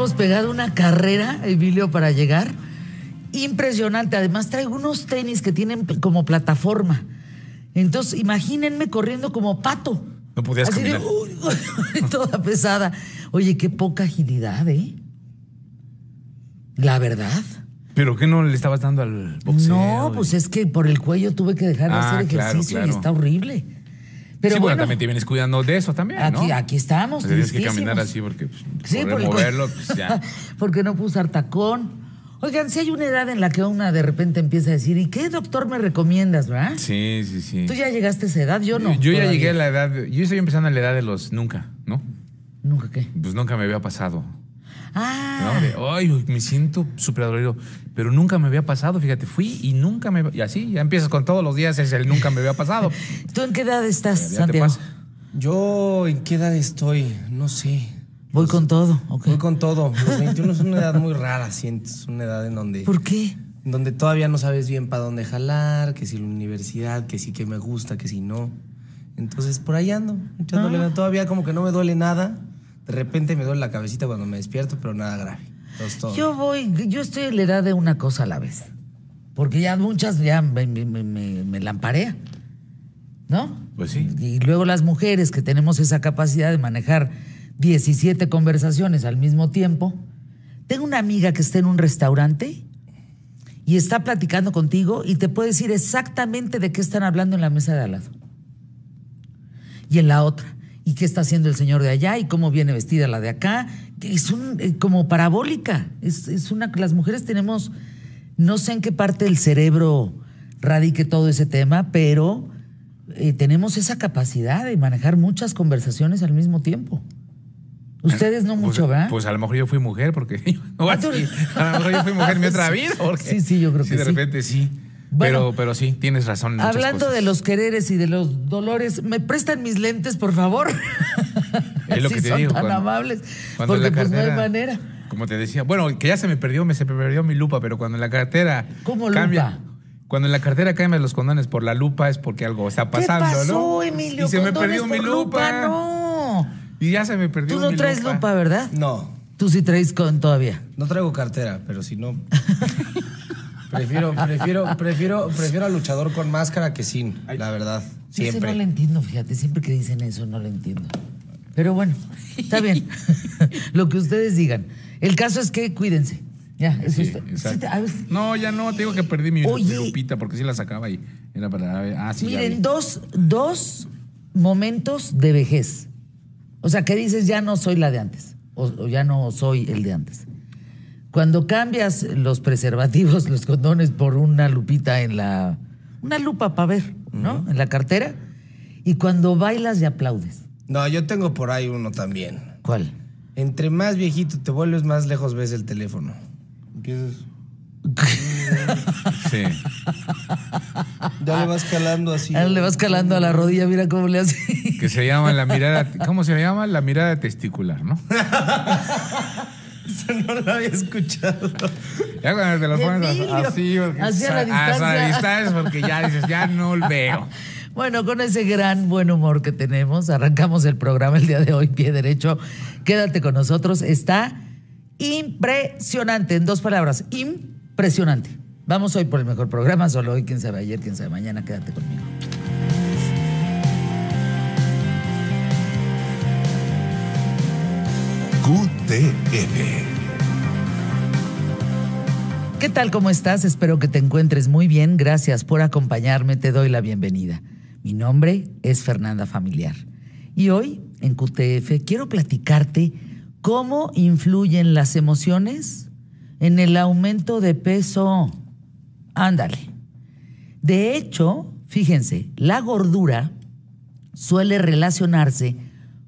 hemos pegado una carrera, Emilio, para llegar. Impresionante. Además, traigo unos tenis que tienen como plataforma. Entonces, imagínense corriendo como pato. No podías Así caminar. toda pesada. Oye, qué poca agilidad, ¿eh? La verdad. ¿Pero qué no le estabas dando al boxeo? No, pues es que por el cuello tuve que dejar de Ah, hacer claro, ejercicio y está horrible. Pero sí, bueno, bueno, también te vienes cuidando de eso también, ¿no? aquí, aquí estamos. Pues tienes que caminar así porque pues, Sí, por moverlo, pues ya. Porque no puedo usar tacón. Oigan, si hay una edad en la que una de repente empieza a decir, ¿y qué doctor me recomiendas, verdad? Sí, sí, sí. Tú ya llegaste a esa edad, yo no. Yo ya todavía. llegué a la edad, yo estoy empezando a la edad de los nunca, ¿no? ¿Nunca qué? Pues nunca me había pasado. Ah, ¿no? De, Ay, me siento súper dolorido. Pero nunca me había pasado, fíjate, fui y nunca me... Y así, ya empiezas con todos los días, es el nunca me había pasado. ¿tú en qué edad estás, Ya Santiago? Yo, ¿en qué edad estoy? No sé. Voy con todo, ¿ok? Voy con todo. Los 21 es una edad muy rara, siento. Es una edad en donde, ¿Por qué? donde todavía no sabes bien para dónde jalar, que si la universidad, que sí que me gusta, que si no. Entonces, por ahí ando, echándole Ah. Todavía como que no me duele nada. De repente me duele la cabecita cuando me despierto, pero nada grave. Entonces, todo. Yo voy, yo estoy en la edad de una cosa a la vez. Porque ya muchas ya me, me, me- me- me lamparea. ¿No? Pues sí. Y luego las mujeres que tenemos esa capacidad de manejar 17 conversaciones al mismo tiempo. Tengo una amiga que está en un restaurante y está platicando contigo y te puede decir exactamente de qué están hablando en la mesa de al lado. Y en la otra. Y qué está haciendo el señor de allá y cómo viene vestida la de acá. que Es un, eh, como parabólica. Es, es una las mujeres tenemos, no sé en qué parte del cerebro radique todo ese tema, pero eh, tenemos esa capacidad de manejar muchas conversaciones al mismo tiempo. Ustedes no Pues- mucho, ¿verdad? Pues a lo mejor yo fui mujer, porque. Ah, a lo mejor yo fui mujer en mi otra vida. porque- Sí, sí, yo creo que de sí. repente sí. Bueno, pero, pero sí, tienes razón. en Hablando cosas. de los quereres y de los dolores, ¿me prestan mis lentes, por favor? Es lo que te son digo, tan cuando- amables. Cuando porque pues no hay manera. Como te decía, bueno, que ya se me perdió, me se me perdió mi lupa, pero cuando en la cartera ¿Cómo cambia, lupa? cuando en la cartera cambian los condones por la lupa es porque algo está pasando, ¿Qué pasó, ¿no? Emilio? y se me perdió mi lupa. No. Y ya se me perdió Tú no mi traes lupa, ¿verdad? No, Tú sí traes con todavía. no traigo cartera, pero si no. prefiero, prefiero, prefiero, prefiero al luchador con máscara que sin, la verdad. Ese no Siempre. lo entiendo, fíjate. Siempre que dicen eso, no lo entiendo. Pero bueno, está bien. lo que ustedes digan. El caso es que cuídense. Ya, eso Sí, está. exacto. Sí te- a ver, No, ya no, te digo que perdí mi, lupita porque sí la sacaba y era para. Ah, sí, Miren, dos, dos momentos de vejez. O sea, que dices, ya no soy la de antes. O, o ya no soy el de antes. Cuando cambias los preservativos, los condones, por una lupita en la. Una lupa para ver, ¿no? En la cartera. Y cuando bailas y aplaudes. No, yo tengo por ahí uno también. ¿Cuál? Entre más viejito te vuelves, más lejos ves el teléfono. Empiezas. Sí. Ya le vas calando así. Ah, le vas calando a la rodilla, mira cómo le hace. Que se llama la mirada. ¿Cómo se llama? La mirada testicular, ¿no? Eso no lo había escuchado. Ya cuando te lo pones así, así a la hasta distancia. distancia, porque ya dices, ya no lo veo. Bueno, con ese gran buen humor que tenemos, arrancamos el programa el día de hoy, pie derecho. Quédate con nosotros. Está impresionante, en dos palabras, impresionante. Vamos hoy por el mejor programa, solo hoy, quién sabe ayer, quién sabe mañana, quédate conmigo. ¿Qué tal? ¿Cómo estás? Espero que te encuentres muy bien. Gracias por acompañarme. Te doy la bienvenida. Mi nombre es Fernanda Familiar. Y hoy, en QTF, quiero platicarte cómo influyen las emociones en el aumento de peso. Ándale. De hecho, fíjense, la gordura suele relacionarse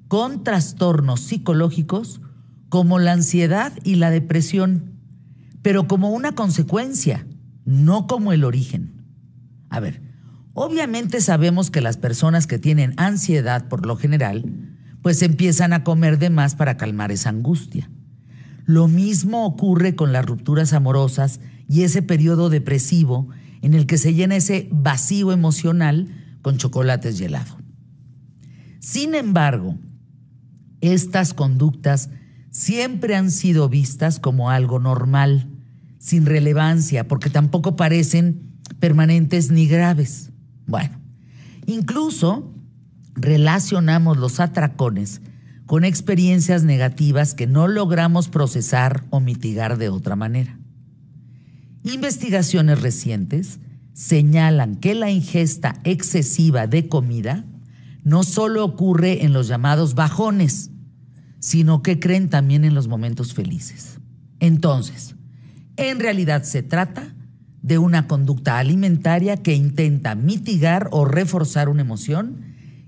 con trastornos psicológicos como la ansiedad y la depresión pero como una consecuencia, no como el origen. A ver, obviamente sabemos que las personas que tienen ansiedad por lo general, pues empiezan a comer de más para calmar esa angustia. Lo mismo ocurre con las rupturas amorosas y ese periodo depresivo en el que se llena ese vacío emocional con chocolates y helado. Sin embargo, estas conductas siempre han sido vistas como algo normal, sin relevancia, porque tampoco parecen permanentes ni graves. Bueno, incluso relacionamos los atracones con experiencias negativas que no logramos procesar o mitigar de otra manera. Investigaciones recientes señalan que la ingesta excesiva de comida no solo ocurre en los llamados bajones, sino que creen también en los momentos felices. Entonces, en realidad se trata de una conducta alimentaria que intenta mitigar o reforzar una emoción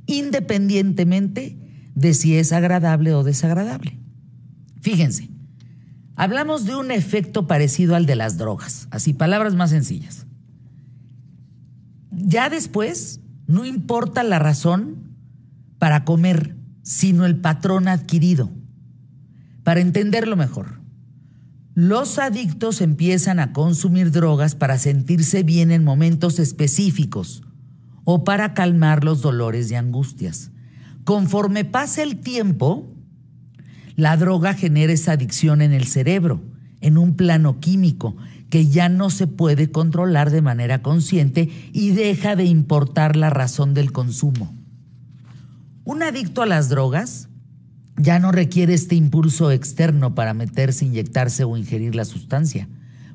independientemente de si es agradable o desagradable. Fíjense, hablamos de un efecto parecido al de las drogas, así palabras más sencillas. Ya después, no importa la razón para comer, sino el patrón adquirido. Para entenderlo mejor, los adictos empiezan a consumir drogas para sentirse bien en momentos específicos o para calmar los dolores y angustias. Conforme pasa el tiempo, la droga genera esa adicción en el cerebro, en un plano químico que ya no se puede controlar de manera consciente y deja de importar la razón del consumo. Un adicto a las drogas ya no requiere este impulso externo para meterse, inyectarse o ingerir la sustancia,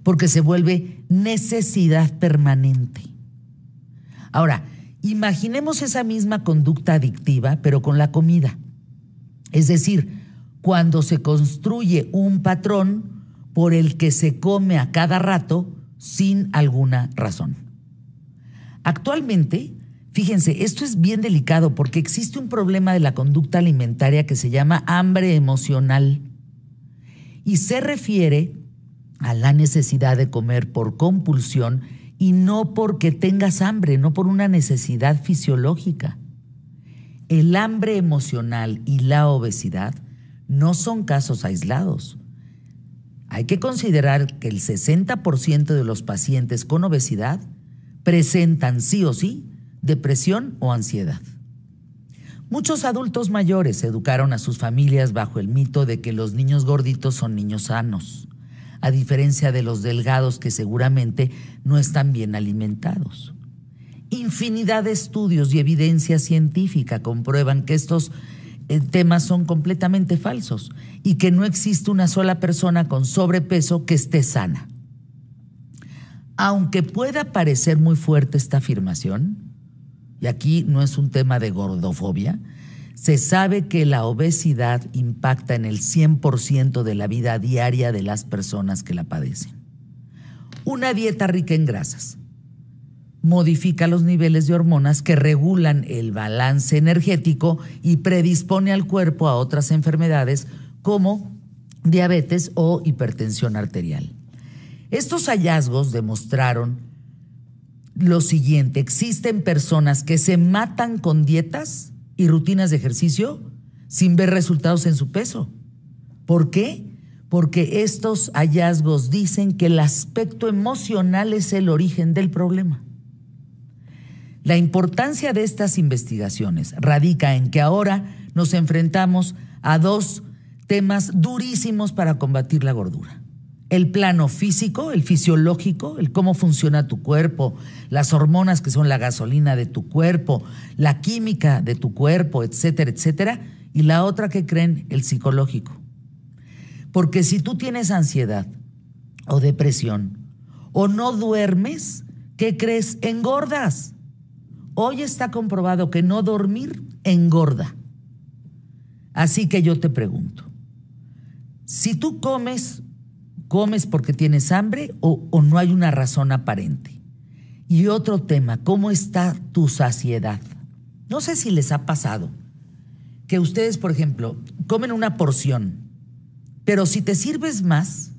porque se vuelve necesidad permanente. Ahora, imaginemos esa misma conducta adictiva, pero con la comida. Es decir, cuando se construye un patrón por el que se come a cada rato sin alguna razón. Actualmente, Fíjense, esto es bien delicado porque existe un problema de la conducta alimentaria que se llama hambre emocional y se refiere a la necesidad de comer por compulsión y no porque tengas hambre, no por una necesidad fisiológica. El hambre emocional y la obesidad no son casos aislados. Hay que considerar que el 60% de los pacientes con obesidad presentan sí o sí depresión o ansiedad. Muchos adultos mayores educaron a sus familias bajo el mito de que los niños gorditos son niños sanos, a diferencia de los delgados que seguramente no están bien alimentados. Infinidad de estudios y evidencia científica comprueban que estos eh, temas son completamente falsos y que no existe una sola persona con sobrepeso que esté sana. Aunque pueda parecer muy fuerte esta afirmación, y aquí no es un tema de gordofobia, se sabe que la obesidad impacta en el 100% de la vida diaria de las personas que la padecen. Una dieta rica en grasas modifica los niveles de hormonas que regulan el balance energético y predispone al cuerpo a otras enfermedades como diabetes o hipertensión arterial. Estos hallazgos demostraron lo siguiente, existen personas que se matan con dietas y rutinas de ejercicio sin ver resultados en su peso. ¿Por qué? Porque estos hallazgos dicen que el aspecto emocional es el origen del problema. La importancia de estas investigaciones radica en que ahora nos enfrentamos a dos temas durísimos para combatir la gordura el plano físico, el fisiológico, el cómo funciona tu cuerpo, las hormonas que son la gasolina de tu cuerpo, la química de tu cuerpo, etcétera, etcétera, y la otra que creen, el psicológico. Porque si tú tienes ansiedad o depresión o no duermes, ¿qué crees? Engordas. Hoy está comprobado que no dormir engorda. Así que yo te pregunto, si tú comes ¿Comes porque tienes hambre o, no hay una razón aparente? Y otro tema, ¿cómo está tu saciedad? No sé si les ha pasado que ustedes, por ejemplo, comen una porción, pero si te sirves más,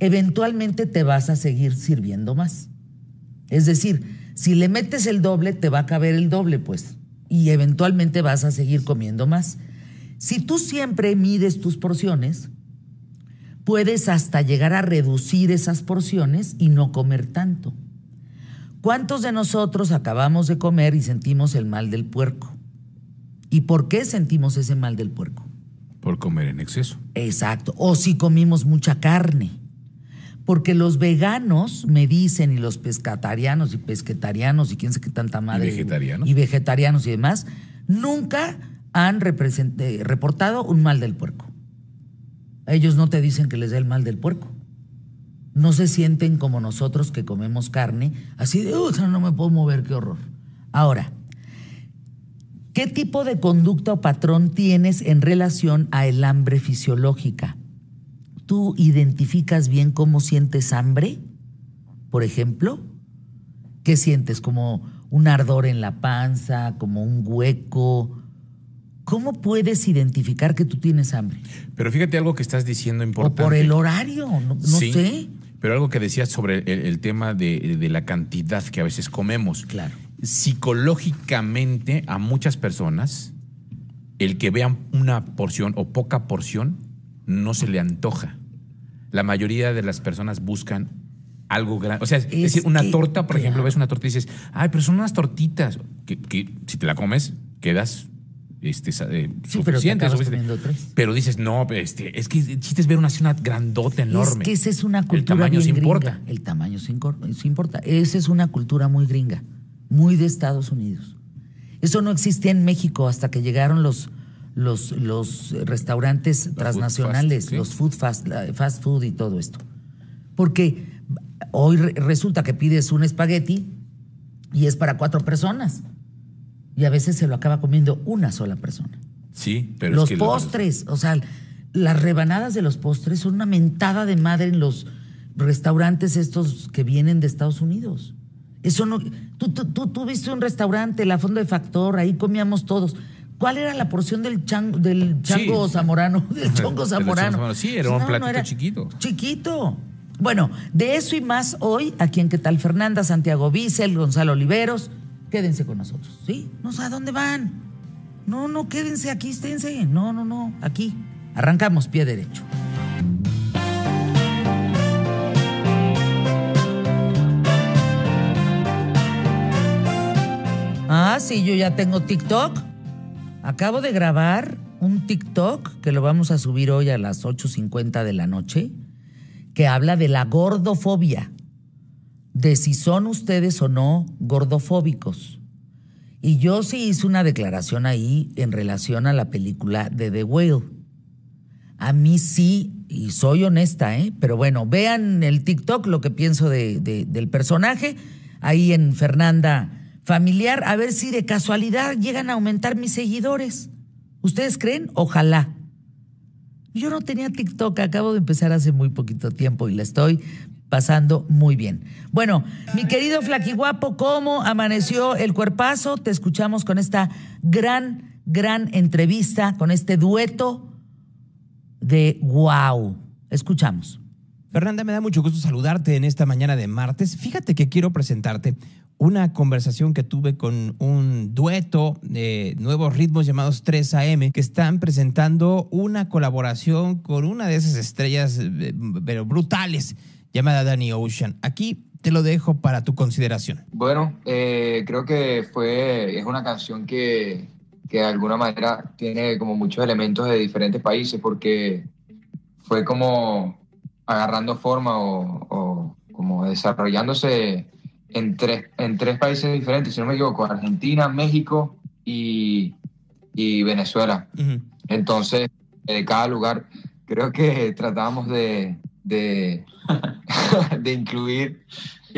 eventualmente te vas a seguir sirviendo más. Es decir, si le metes el doble, te va a caber el doble, pues, y eventualmente vas a seguir comiendo más. Si tú siempre mides tus porciones, puedes hasta llegar a reducir esas porciones y no comer tanto. ¿Cuántos de nosotros acabamos de comer y sentimos el mal del puerco? ¿Y por qué sentimos ese mal del puerco? Por comer en exceso. Exacto. O si comimos mucha carne. Porque los veganos me dicen, y los pescatarianos y pesquetarianos y quién sé qué tanta madre. vegetarianos. Y vegetarianos y demás, nunca han reportado un mal del puerco. Ellos no te dicen que les da el mal del puerco. No se sienten como nosotros que comemos carne, así de, "Uy, no me puedo mover, qué horror. Ahora, ¿qué tipo de conducta o patrón tienes en relación a el hambre fisiológica? ¿Tú identificas bien cómo sientes hambre? Por ejemplo, ¿qué sientes? ¿Como un ardor en la panza? ¿Como un hueco? ¿Cómo puedes identificar que tú tienes hambre? Pero fíjate algo que estás diciendo O importante. por el horario, no, no Sí, sé. Pero algo que decías sobre el, el tema de, de la cantidad que a veces comemos. Claro. Psicológicamente, a muchas personas, el que vean una porción o poca porción no se le antoja. La mayoría de las personas buscan algo grande. O sea, es, Es decir, una que- torta, por ejemplo, ves una torta y dices, ay, pero son unas tortitas. Que, que si te la comes, quedas este, eh, Sí, pero. Pero dices, no, este, es que el chiste es ver una, una grandota enorme. Es que esa es una cultura El tamaño gringa. importa. El tamaño sí importa. Esa es una cultura muy gringa, muy de Estados Unidos. Eso no existía en México hasta que llegaron los, los, los restaurantes transnacionales, fast, sí. los food fast, fast food y todo esto. Porque hoy re- resulta que pides un espagueti y es para cuatro personas. Y a veces se lo acaba comiendo una sola persona. Sí, pero los es que postres, o sea, las rebanadas de los postres son una mentada de madre en los restaurantes estos que vienen de Estados Unidos. Eso no. Tú, tú, tú, tú viste un restaurante, la Fondo de Factor, ahí comíamos todos. ¿Cuál era la porción del, chan- del chango Sí. zamorano? Del chongo zamorano. Sí, era un platito chiquito. Chiquito. Bueno, de eso y más hoy, aquí en ¿Qué tal Fernanda? Santiago Bissell, Gonzalo Oliveros. Quédense con nosotros, ¿sí? No sé a dónde van. No, no, quédense aquí, esténse. No, no, no, aquí. Arrancamos pie derecho. Ah, sí, yo ya tengo TikTok. Acabo de grabar un TikTok que lo vamos a subir hoy a las 8.50 de la noche, que habla de la gordofobia, de si son ustedes o no gordofóbicos. Y yo sí hice una declaración ahí en relación a la película de The Whale. A mí sí, y soy honesta, ¿eh? pero bueno, vean el TikTok, lo que pienso de- de- del personaje, ahí en Fernanda Familiar, a ver si de casualidad llegan a aumentar mis seguidores. ¿Ustedes creen? Ojalá. Yo no tenía TikTok, acabo de empezar hace muy poquito tiempo y la estoy pasando muy bien. Bueno, mi querido Flaquiguapo, ¿cómo amaneció el cuerpazo? Te escuchamos con esta gran, gran entrevista, con este dueto de wow. Escuchamos. Fernanda, me da mucho gusto saludarte en esta mañana de martes. Fíjate que quiero presentarte una conversación que tuve con un dueto de nuevos ritmos llamados 3AM que están presentando una colaboración con una de esas estrellas eh, pero brutales llamada Danny Ocean. Aquí te lo dejo para tu consideración. Bueno, eh, creo que fue, es una canción que, que de alguna manera tiene como muchos elementos de diferentes países porque fue como agarrando forma o, o como desarrollándose en tres, en tres países diferentes, si no me equivoco, Argentina, México y, y Venezuela. Entonces, de cada lugar, creo que tratábamos de, de, de incluir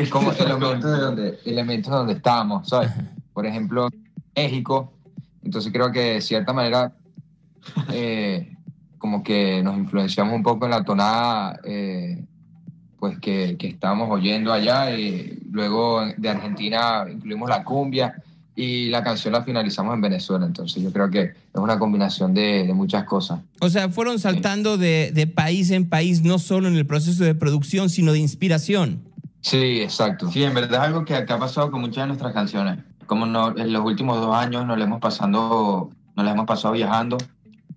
como elementos de donde, elementos de donde estábamos, ¿sabes? Por ejemplo, México. Entonces creo que de cierta manera eh, como que nos influenciamos un poco en la tonada eh, pues que, que estábamos oyendo allá. Y luego de Argentina incluimos la cumbia y la canción la finalizamos en Venezuela. Entonces yo creo que es una combinación de, de muchas cosas. O sea, fueron saltando de, de país en país, no solo en el proceso de producción, sino de inspiración. Sí, exacto. Sí, en verdad es algo que, que ha pasado con muchas de nuestras canciones. Como no, en los últimos dos años nos lo hemos pasando, nos lo hemos pasado viajando,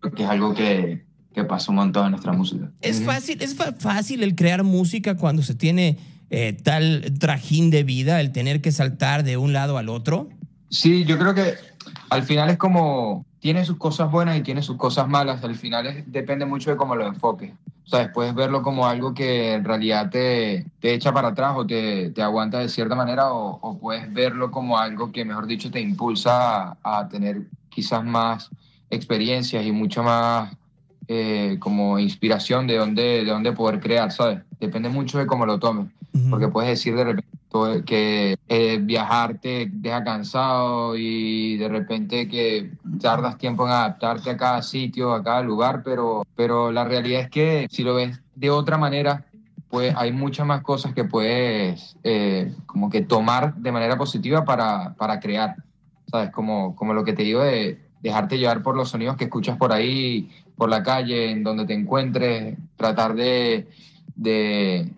porque es algo que, que pasa un montón en nuestra música. Es fácil, es fácil el crear música cuando se tiene eh, tal trajín de vida, el tener que saltar de un lado al otro. Sí, yo creo que al final es como, tiene sus cosas buenas y tiene sus cosas malas, al final es- depende mucho de cómo lo enfoques. O sea, puedes verlo como algo que en realidad te, te echa para atrás o te, te aguanta de cierta manera o, puedes verlo como algo que, mejor dicho, te impulsa a tener quizás más experiencias y mucho más eh, como inspiración de dónde, de dónde poder crear, ¿sabes? Depende mucho de cómo lo tomes, Ujú. porque puedes decir de repente que eh, viajar te deja cansado y de repente que tardas tiempo en adaptarte a cada sitio, a cada lugar, pero, pero la realidad es que si lo ves de otra manera, pues hay muchas más cosas que puedes eh, como que tomar de manera positiva para, para crear, ¿sabes? Como, como lo que te digo de dejarte llevar por los sonidos que escuchas por ahí, por la calle, en donde te encuentres, tratar de, de,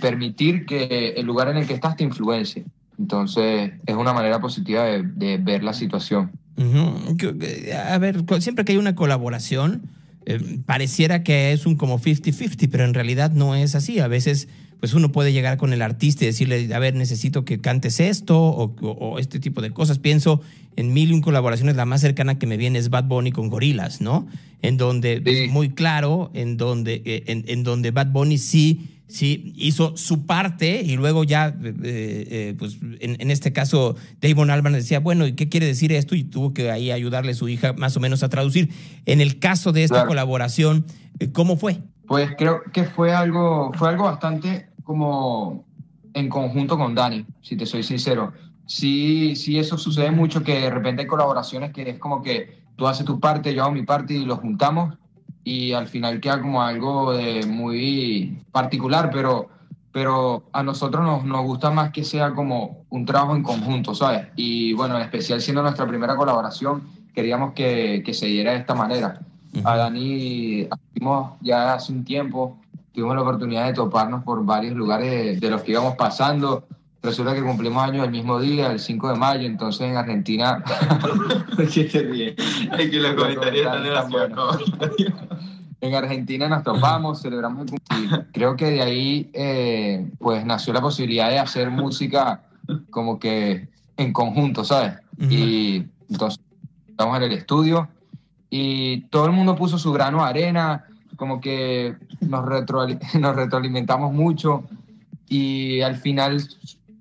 permitir que el lugar en el que estás te influencie. Entonces, es una manera positiva de, ver la situación. A ver, siempre que hay una colaboración, eh, pareciera que es un como 50-50, pero en realidad no es así. A veces, pues uno puede llegar con el artista y decirle, a ver, necesito que cantes esto o, o- o este tipo de cosas. Pienso en mil y un colaboraciones, la más cercana que me viene es Bad Bunny con Gorilas, ¿no? En donde Sí. es muy claro, en donde, eh, en, en donde Bad Bunny sí sí hizo su parte y luego ya, eh, eh, pues en, en este caso, Damon Albarn decía, bueno, ¿y qué quiere decir esto? Y tuvo que ahí ayudarle a su hija más o menos a traducir. En el caso de esta Claro. colaboración, ¿cómo fue? Pues creo que fue algo, fue algo bastante como en conjunto con Dani, si te soy sincero. Sí, sí, eso sucede mucho, que de repente hay colaboraciones que es como que tú haces tu parte, yo hago mi parte y lo juntamos y al final queda como algo de muy particular, pero, pero a nosotros nos, nos gusta más que sea como un trabajo en conjunto, ¿sabes? Y bueno, en especial siendo nuestra primera colaboración, queríamos que, que se diera de esta manera. A Dani ya hace un tiempo, tuvimos la oportunidad de toparnos por varios lugares de, de los que íbamos pasando. Resulta que cumplimos años el mismo día, el 5 de mayo, entonces en Argentina... ¿Qué te ríes? Es que los comentarios están demasiado En Argentina nos topamos, celebramos el cumpleaños. Creo que de ahí eh, pues nació la posibilidad de hacer música como que en conjunto, ¿sabes? Ujú. Y entonces estamos en el estudio y todo el mundo puso su grano de arena, como que nos, nos retroalimentamos mucho y al final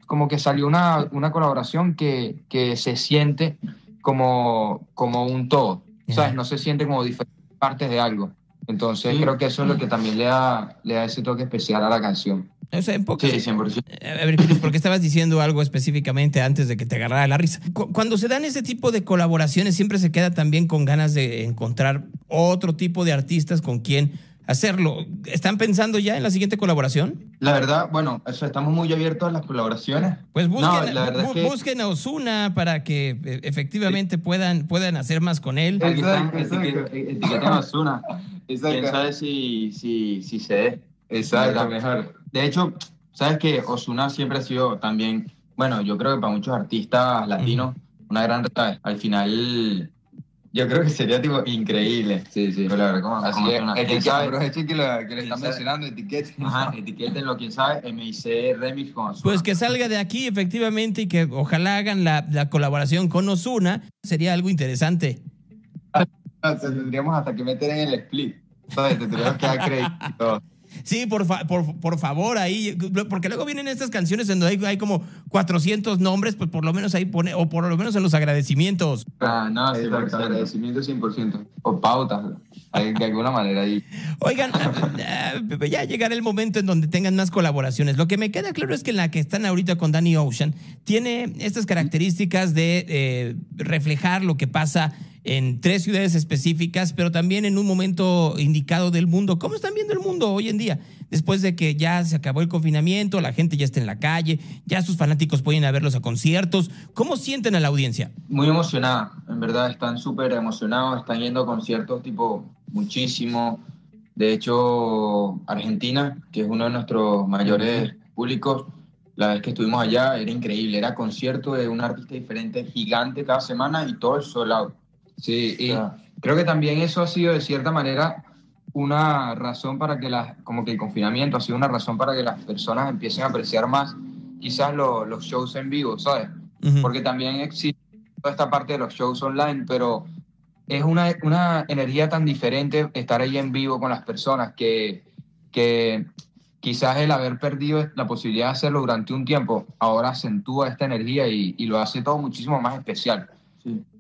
como que salió una, una colaboración que, que se siente como, como un todo, ¿sabes? No se siente como diferentes partes de algo. Entonces Sí. creo que eso es lo que también le da, le da ese toque especial a la canción. O sea, en pocas, Sí, 100%. A ver, porque estabas diciendo algo específicamente antes de que te agarrara la risa. Cu- Cuando se dan ese tipo de colaboraciones, siempre se queda también con ganas de encontrar otro tipo de artistas con quien hacerlo. ¿Están pensando ya en la siguiente colaboración? La verdad, bueno, eso, estamos muy abiertos a las colaboraciones. Pues busquen, No, la verdad bu- es que- busquen a Osuna para que eh, efectivamente puedan, puedan hacer más con él. Aquí están, Exacto, etiquet- exacto. etiqueten a Ozuna. Quién sabe si, si, si se dé. Exacto, mejor. De hecho, sabes que Osuna siempre ha sido también, bueno, yo creo que para muchos artistas latinos, una gran reta. Al final, yo creo que sería tipo increíble. Sí, sí. Pero la verdad, como, Así. ¿Quién etiqueta, sabe? aprovechen que lo, que lo ¿Quién están mencionando, etiqueten. Ajá, etiquétenlo, quién sabe, MIC Remix con Ozuna. Pues que salga de aquí efectivamente y que ojalá hagan la, la colaboración con Osuna. Sería algo interesante. Sea, tendríamos hasta que meter en el split. ¿Sabes? Tendríamos que dar crédito. Sí, por, fa- por, por favor, ahí, porque luego vienen estas canciones en donde hay, hay como 400 nombres, pues por lo menos ahí pone, o por lo menos en los agradecimientos. Ah, no, sí, Exacto, agradecimiento 100%. O pautas, de de alguna manera ahí. Oigan, ah, ah, ya llegará el momento en donde tengan más colaboraciones. Lo que me queda claro es que la que están ahorita con Danny Ocean tiene estas características de eh, reflejar lo que pasa en tres ciudades específicas, pero también en un momento indicado del mundo. ¿Cómo están viendo el mundo hoy en día? Después de que ya se acabó el confinamiento, la gente ya está en la calle, ya sus fanáticos pueden ir a verlos a conciertos. ¿Cómo sienten a la audiencia? Muy emocionada, en verdad, están súper emocionados, están yendo a conciertos tipo muchísimo. De hecho, Argentina, que es uno de nuestros mayores públicos, la vez que estuvimos allá era increíble, era concierto de un artista diferente, gigante cada semana y todo el sold out. Sí, y creo que también eso ha sido de cierta manera una razón para que las, como que el confinamiento ha sido una razón para que las personas empiecen a apreciar más quizás lo- los shows en vivo, ¿sabes? Porque también existe toda esta parte de los shows online, pero es una, una energía tan diferente estar ahí en vivo con las personas que, que quizás el haber perdido la posibilidad de hacerlo durante un tiempo ahora acentúa esta energía y, y lo hace todo muchísimo más especial.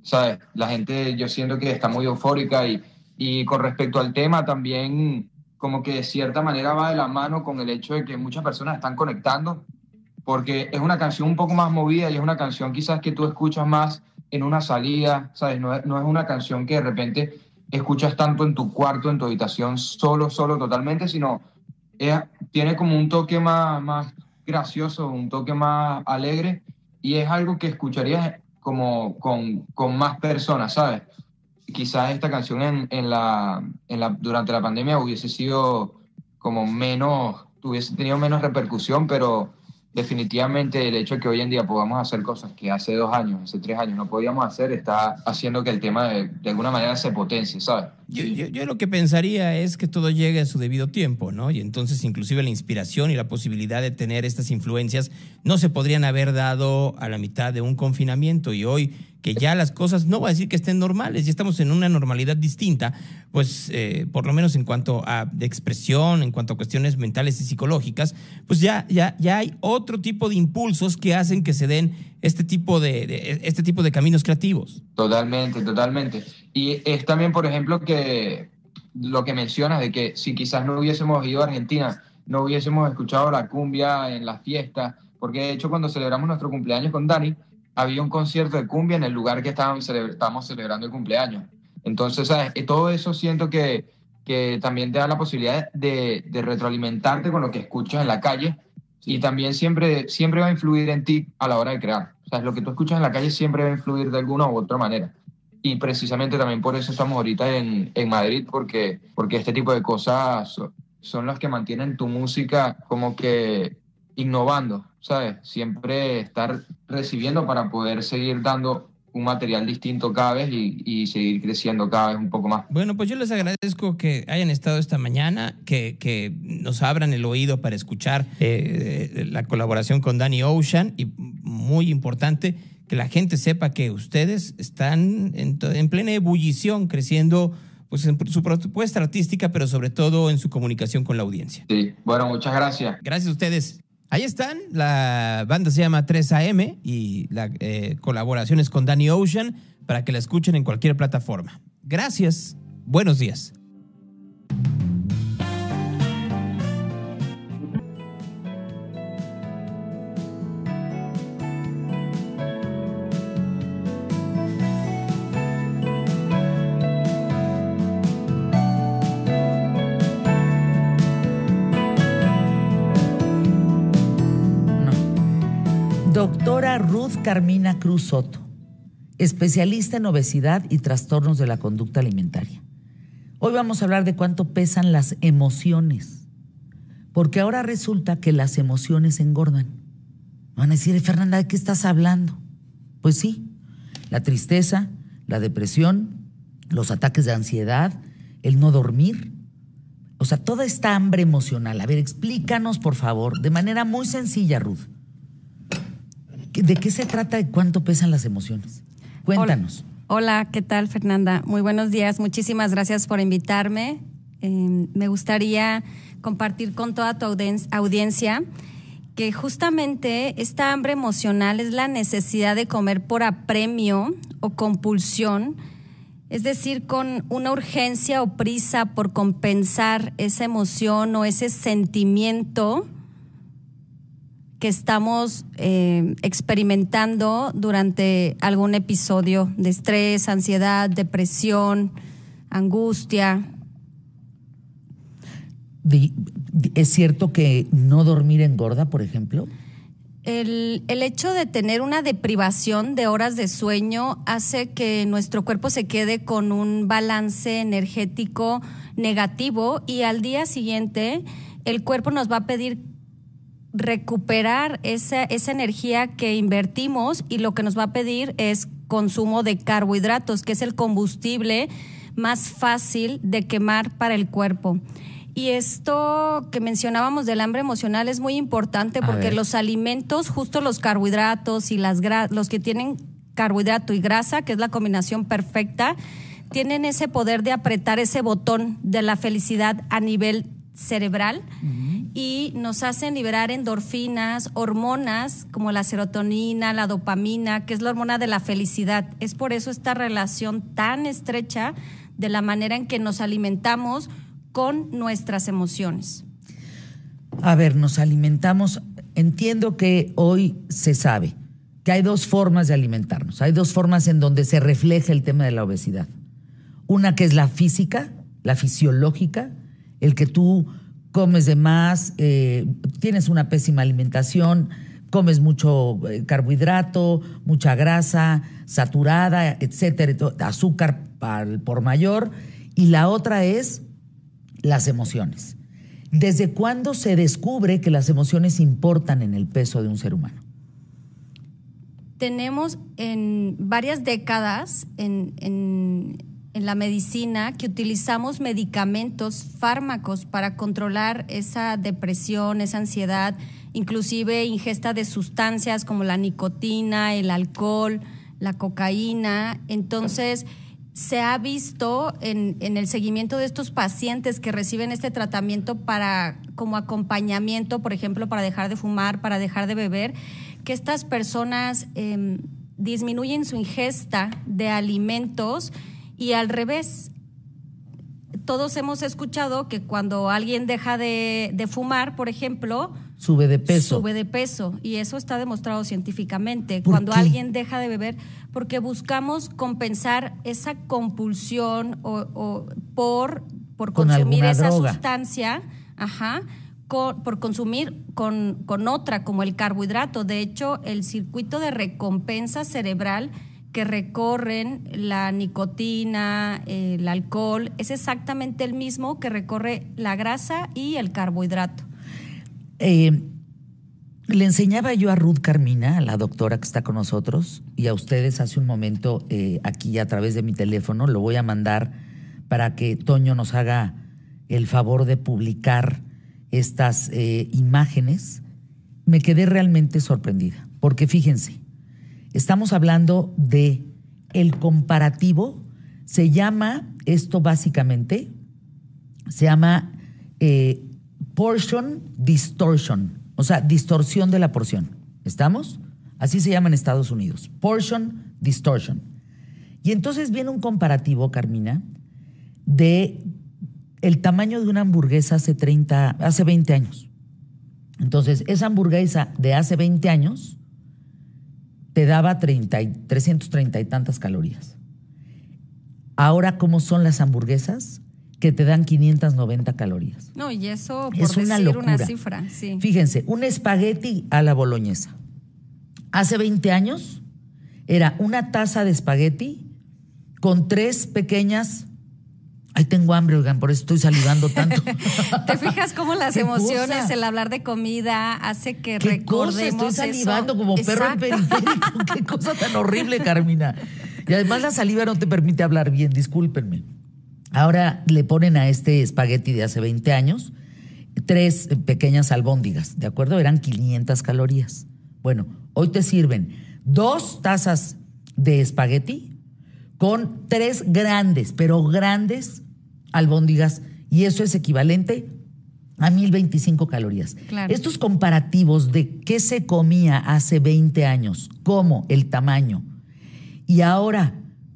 ¿Sabes? La gente yo siento que está muy eufórica y, y con respecto al tema también como que de cierta manera va de la mano con el hecho de que muchas personas están conectando porque es una canción un poco más movida y es una canción quizás que tú escuchas más en una salida, ¿sabes? No es, no es una canción que de repente escuchas tanto en tu cuarto, en tu habitación, solo, solo, totalmente, sino tiene como un toque más, más gracioso, un toque más alegre y es algo que escucharías como con, con más personas, ¿sabes? Quizás esta canción en, en, la, en la, durante la pandemia hubiese sido como menos, hubiese tenido menos repercusión, pero definitivamente el hecho de que hoy en día podamos hacer cosas que hace dos años, hace tres años no podíamos hacer, está haciendo que el tema de, alguna manera se potencie, ¿sabes? Yo, yo, yo, lo que pensaría es que todo llegue a su debido tiempo, ¿no? Y entonces inclusive la inspiración y la posibilidad de tener estas influencias no se podrían haber dado a la mitad de un confinamiento y hoy que ya las cosas, no voy a decir que estén normales, ya estamos en una normalidad distinta, pues eh, por lo menos en cuanto a expresión, en cuanto a cuestiones mentales y psicológicas, pues ya, ya, ya hay otro tipo de impulsos que hacen que se den este tipo de, de, este tipo de caminos creativos. Totalmente, totalmente. Y es también, por ejemplo, que lo que mencionas de que si quizás no hubiésemos ido a Argentina, no hubiésemos escuchado la cumbia en las fiestas, porque de hecho cuando celebramos nuestro cumpleaños con Dani, había un concierto de cumbia en el lugar que estábamos, estábamos celebrando el cumpleaños. Entonces, ¿sabes? todo eso siento que, que también te da la posibilidad de, de, retroalimentarte con lo que escuchas en la calle y también siempre, siempre va a influir en ti a la hora de crear. O sea, lo que tú escuchas en la calle siempre va a influir de alguna u otra manera. Y precisamente también por eso estamos ahorita en, en Madrid, porque, porque este tipo de cosas son, son las que mantienen tu música como que innovando, ¿sabes? Siempre estar recibiendo para poder seguir dando un material distinto cada vez y, y, seguir creciendo cada vez un poco más. Bueno, pues yo les agradezco que hayan estado esta mañana, que, que nos abran el oído para escuchar eh, la colaboración con Danny Ocean y muy importante que la gente sepa que ustedes están en, en plena ebullición, creciendo pues en su propuesta artística, pero sobre todo en su comunicación con la audiencia. Sí, bueno, muchas gracias. Gracias a ustedes. Ahí están, la banda se llama 3AM y la eh, colaboración es con Danny Ocean para que la escuchen en cualquier plataforma. Gracias, buenos días. Carmina Cruz Soto, especialista en obesidad y trastornos de la conducta alimentaria. Hoy vamos a hablar de cuánto pesan las emociones, porque ahora resulta que las emociones engordan. Van a decir, Fernanda, ¿de qué estás hablando? Pues sí, la tristeza, la depresión, los ataques de ansiedad, el no dormir, o sea, toda esta hambre emocional. A ver, explícanos, por favor, de manera muy sencilla, Ruth. ¿De qué se trata y cuánto pesan las emociones? Cuéntanos. Hola, Hola ¿qué tal, Fernanda? Muy buenos días. Muchísimas gracias por invitarme. Eh, me gustaría compartir con toda tu audiencia que justamente esta hambre emocional es la necesidad de comer por apremio o compulsión, es decir, con una urgencia o prisa por compensar esa emoción o ese sentimiento que estamos eh, experimentando durante algún episodio de estrés, ansiedad, depresión, angustia. ¿Es cierto que no dormir engorda, por ejemplo? El, el, hecho de tener una deprivación de horas de sueño hace que nuestro cuerpo se quede con un balance energético negativo y al día siguiente el cuerpo nos va a pedir recuperar esa, esa energía que invertimos y lo que nos va a pedir es consumo de carbohidratos, que es el combustible más fácil de quemar para el cuerpo. Y esto que mencionábamos del hambre emocional es muy importante porque los alimentos, justo los carbohidratos y las los que tienen carbohidrato y grasa, que es la combinación perfecta, tienen ese poder de apretar ese botón de la felicidad a nivel cerebral y nos hacen liberar endorfinas, hormonas como la serotonina, la dopamina, que es la hormona de la felicidad. Es por eso esta relación tan estrecha de la manera en que nos alimentamos con nuestras emociones. A ver, nos alimentamos. Entiendo que hoy se sabe que hay dos formas de alimentarnos. Hay dos formas en donde se refleja el tema de la obesidad. Una que es la física, la fisiológica, el que tú comes de más, eh, tienes una pésima alimentación, comes mucho eh, carbohidrato, mucha grasa saturada, etcétera, azúcar por mayor. Y la otra es las emociones. ¿Desde cuándo se descubre que las emociones importan en el peso de un ser humano? Tenemos en varias décadas en, en la medicina que utilizamos medicamentos, fármacos para controlar esa depresión, esa ansiedad, inclusive ingesta de sustancias como la nicotina, el alcohol, la cocaína. Entonces, se ha visto en, en, el seguimiento de estos pacientes que reciben este tratamiento para como acompañamiento, por ejemplo, para dejar de fumar, para dejar de beber, que estas personas eh, disminuyen su ingesta de alimentos y al revés, todos hemos escuchado que cuando alguien deja de, fumar, por ejemplo, sube de peso. Sube de peso. Y eso está demostrado científicamente. Cuando alguien deja de beber, porque buscamos compensar esa compulsión o, por, por consumir esa sustancia, ajá, por consumir con, con otra, como el carbohidrato. De hecho, el circuito de recompensa cerebral que recorren la nicotina, el alcohol, es exactamente el mismo que recorre la grasa y el carbohidrato. Eh, le enseñaba yo a Ruth Carmina, la doctora que está con nosotros, y a ustedes hace un momento eh, aquí a través de mi teléfono, lo voy a mandar para que Toño nos haga el favor de publicar estas eh, imágenes. Me quedé realmente sorprendida, porque fíjense, Estamos hablando de el comparativo. Se llama, esto básicamente, se llama eh, portion distortion, o sea, distorsión de la porción. ¿Estamos? Así se llama en Estados Unidos. Portion distortion. Y entonces viene un comparativo, Carmina, de el tamaño de una hamburguesa hace 30, hace 20 años. Entonces, esa hamburguesa de hace 20 años te daba 30 y, 330 y tantas calorías. Ahora, ¿cómo son las hamburguesas? Que te dan 590 calorías. No, y eso por es una decir una cifra, sí. Fíjense, un espagueti a la boloñesa. Hace 20 años era una taza de espagueti con tres pequeñas Ay, tengo hambre, oigan, por eso estoy salivando tanto. ¿Te fijas cómo las emociones, el hablar de comida, hace que ¿Qué recordemos cosa? Estoy salivando como perro en periférico. Qué cosa tan horrible, Carmina. Y además la saliva no te permite hablar bien, discúlpenme. Ahora le ponen a este espagueti de hace 20 años tres pequeñas albóndigas, ¿de acuerdo? Eran 500 calorías. Bueno, hoy te sirven dos tazas de espagueti con tres grandes, pero grandes albóndigas y eso es equivalente a 1025 calorías. Estos comparativos de qué se comía hace 20 años, cómo el tamaño y ahora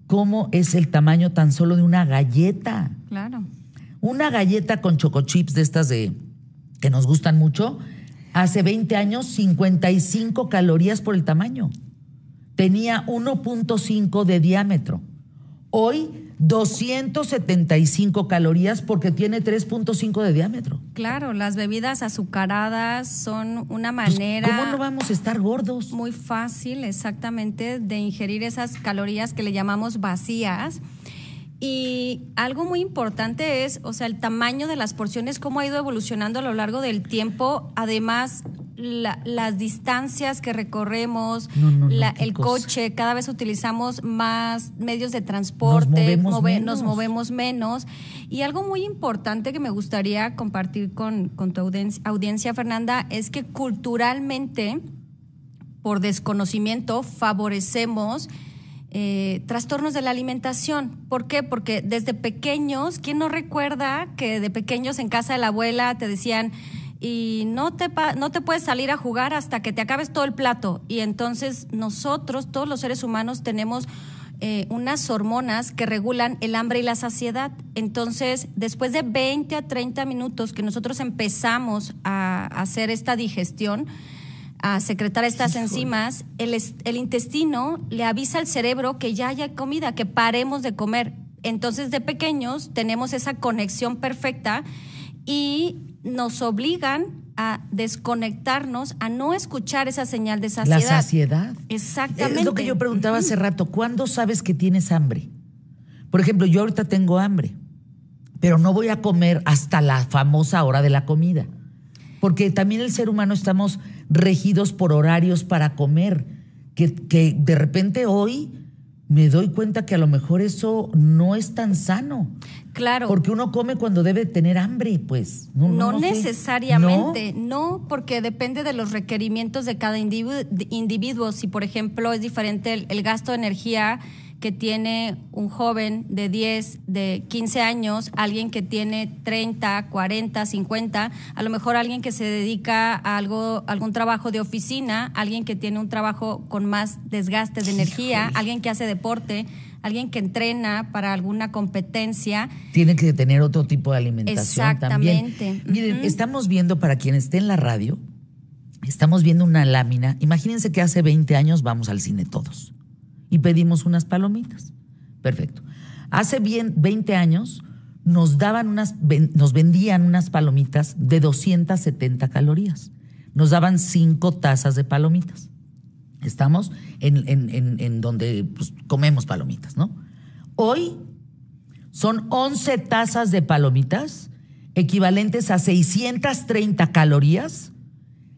cómo es el tamaño tan solo de una galleta. Claro. Una galleta con chocochips de estas de que nos gustan mucho, hace 20 años 55 calorías por el tamaño. Tenía 1.5 de diámetro. Hoy 275 calorías porque tiene 3.5 de diámetro. Claro, las bebidas azucaradas son una pues, manera... ¿Cómo no vamos a estar gordos? Muy fácil, exactamente, de ingerir esas calorías que le llamamos vacías. Y algo muy importante es, o sea, el tamaño de las porciones, cómo ha ido evolucionando a lo largo del tiempo. Además, las distancias que recorremos, el coche, cada vez utilizamos más medios de transporte, nos movemos, menos. Y algo muy importante que me gustaría compartir con, con tu audiencia, Fernanda, es que culturalmente, por desconocimiento, favorecemos eh, trastornos de la alimentación. ¿Por qué? Porque desde pequeños, ¿quién no recuerda que de pequeños en casa de la abuela te decían, y no te, no te puedes salir a jugar hasta que te acabes todo el plato? Y entonces nosotros, todos los seres humanos, tenemos eh, unas hormonas que regulan el hambre y la saciedad. Entonces, después de 20 a 30 minutos que nosotros empezamos a hacer esta digestión, a secretar estas enzimas, el, el intestino le avisa al cerebro que ya haya comida, que paremos de comer. Entonces, de pequeños tenemos esa conexión perfecta y nos obligan a desconectarnos, a no escuchar esa señal de saciedad. La saciedad. Exactamente. Es lo que yo preguntaba hace rato. ¿Cuándo sabes que tienes hambre? Por ejemplo, yo ahorita tengo hambre, pero no voy a comer hasta la famosa hora de la comida. Porque también el ser humano estamos regidos por horarios para comer, que, que de repente hoy me doy cuenta que a lo mejor eso no es tan sano. Claro. Porque uno come cuando debe tener hambre, pues. No, no, no necesariamente, ¿No? porque depende de los requerimientos de cada individuo. Si, por ejemplo, es diferente el, el gasto de energía que tiene un joven de 10, de 15 años, alguien que tiene 30, 40, 50, a lo mejor alguien que se dedica a algo, algún trabajo de oficina, alguien que tiene un trabajo con más desgaste de energía, alguien que hace deporte, alguien que entrena para alguna competencia. Tiene que tener otro tipo de alimentación Exactamente. también. Miren, estamos viendo, para quien esté en la radio, estamos viendo una lámina. Imagínense que hace 20 años vamos al cine todos y pedimos unas palomitas. Perfecto. Hace bien 20 años nos daban unas, nos vendían unas palomitas de 270 calorías. Nos daban cinco tazas de palomitas. Estamos en, en, donde pues, comemos palomitas, ¿no? Hoy son 11 tazas de palomitas equivalentes a 630 calorías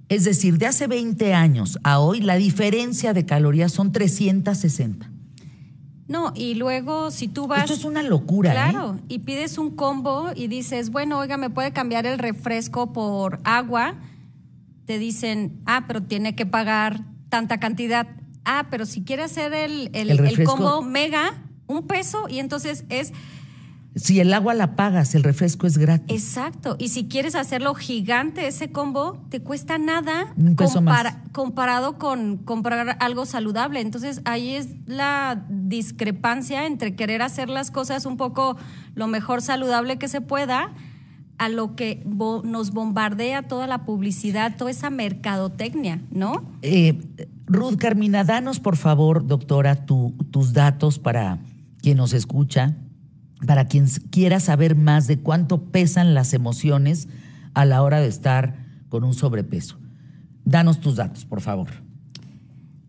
es decir, de hace 20 años a hoy, la diferencia de calorías son 360. No, y luego si tú vas... Esto es una locura. ¿eh? Claro, y pides un combo y dices, bueno, oiga, ¿me puede cambiar el refresco por agua? Te dicen, ah, pero tiene que pagar tanta cantidad. Ah, pero si quiere hacer el, el combo mega, un peso, y entonces es si el agua la pagas, el refresco es gratis. Exacto. Y si quieres hacerlo gigante, ese combo, te cuesta nada comparado con comprar algo saludable. Entonces ahí es la discrepancia entre querer hacer las cosas un poco lo mejor saludable que se pueda a lo que nos bombardea toda la publicidad, toda esa mercadotecnia, ¿no? Eh, Ruth Carmina, danos por favor, doctora, tus datos para quien nos escucha para quien quiera saber más de cuánto pesan las emociones a la hora de estar con un sobrepeso. Danos tus datos, por favor.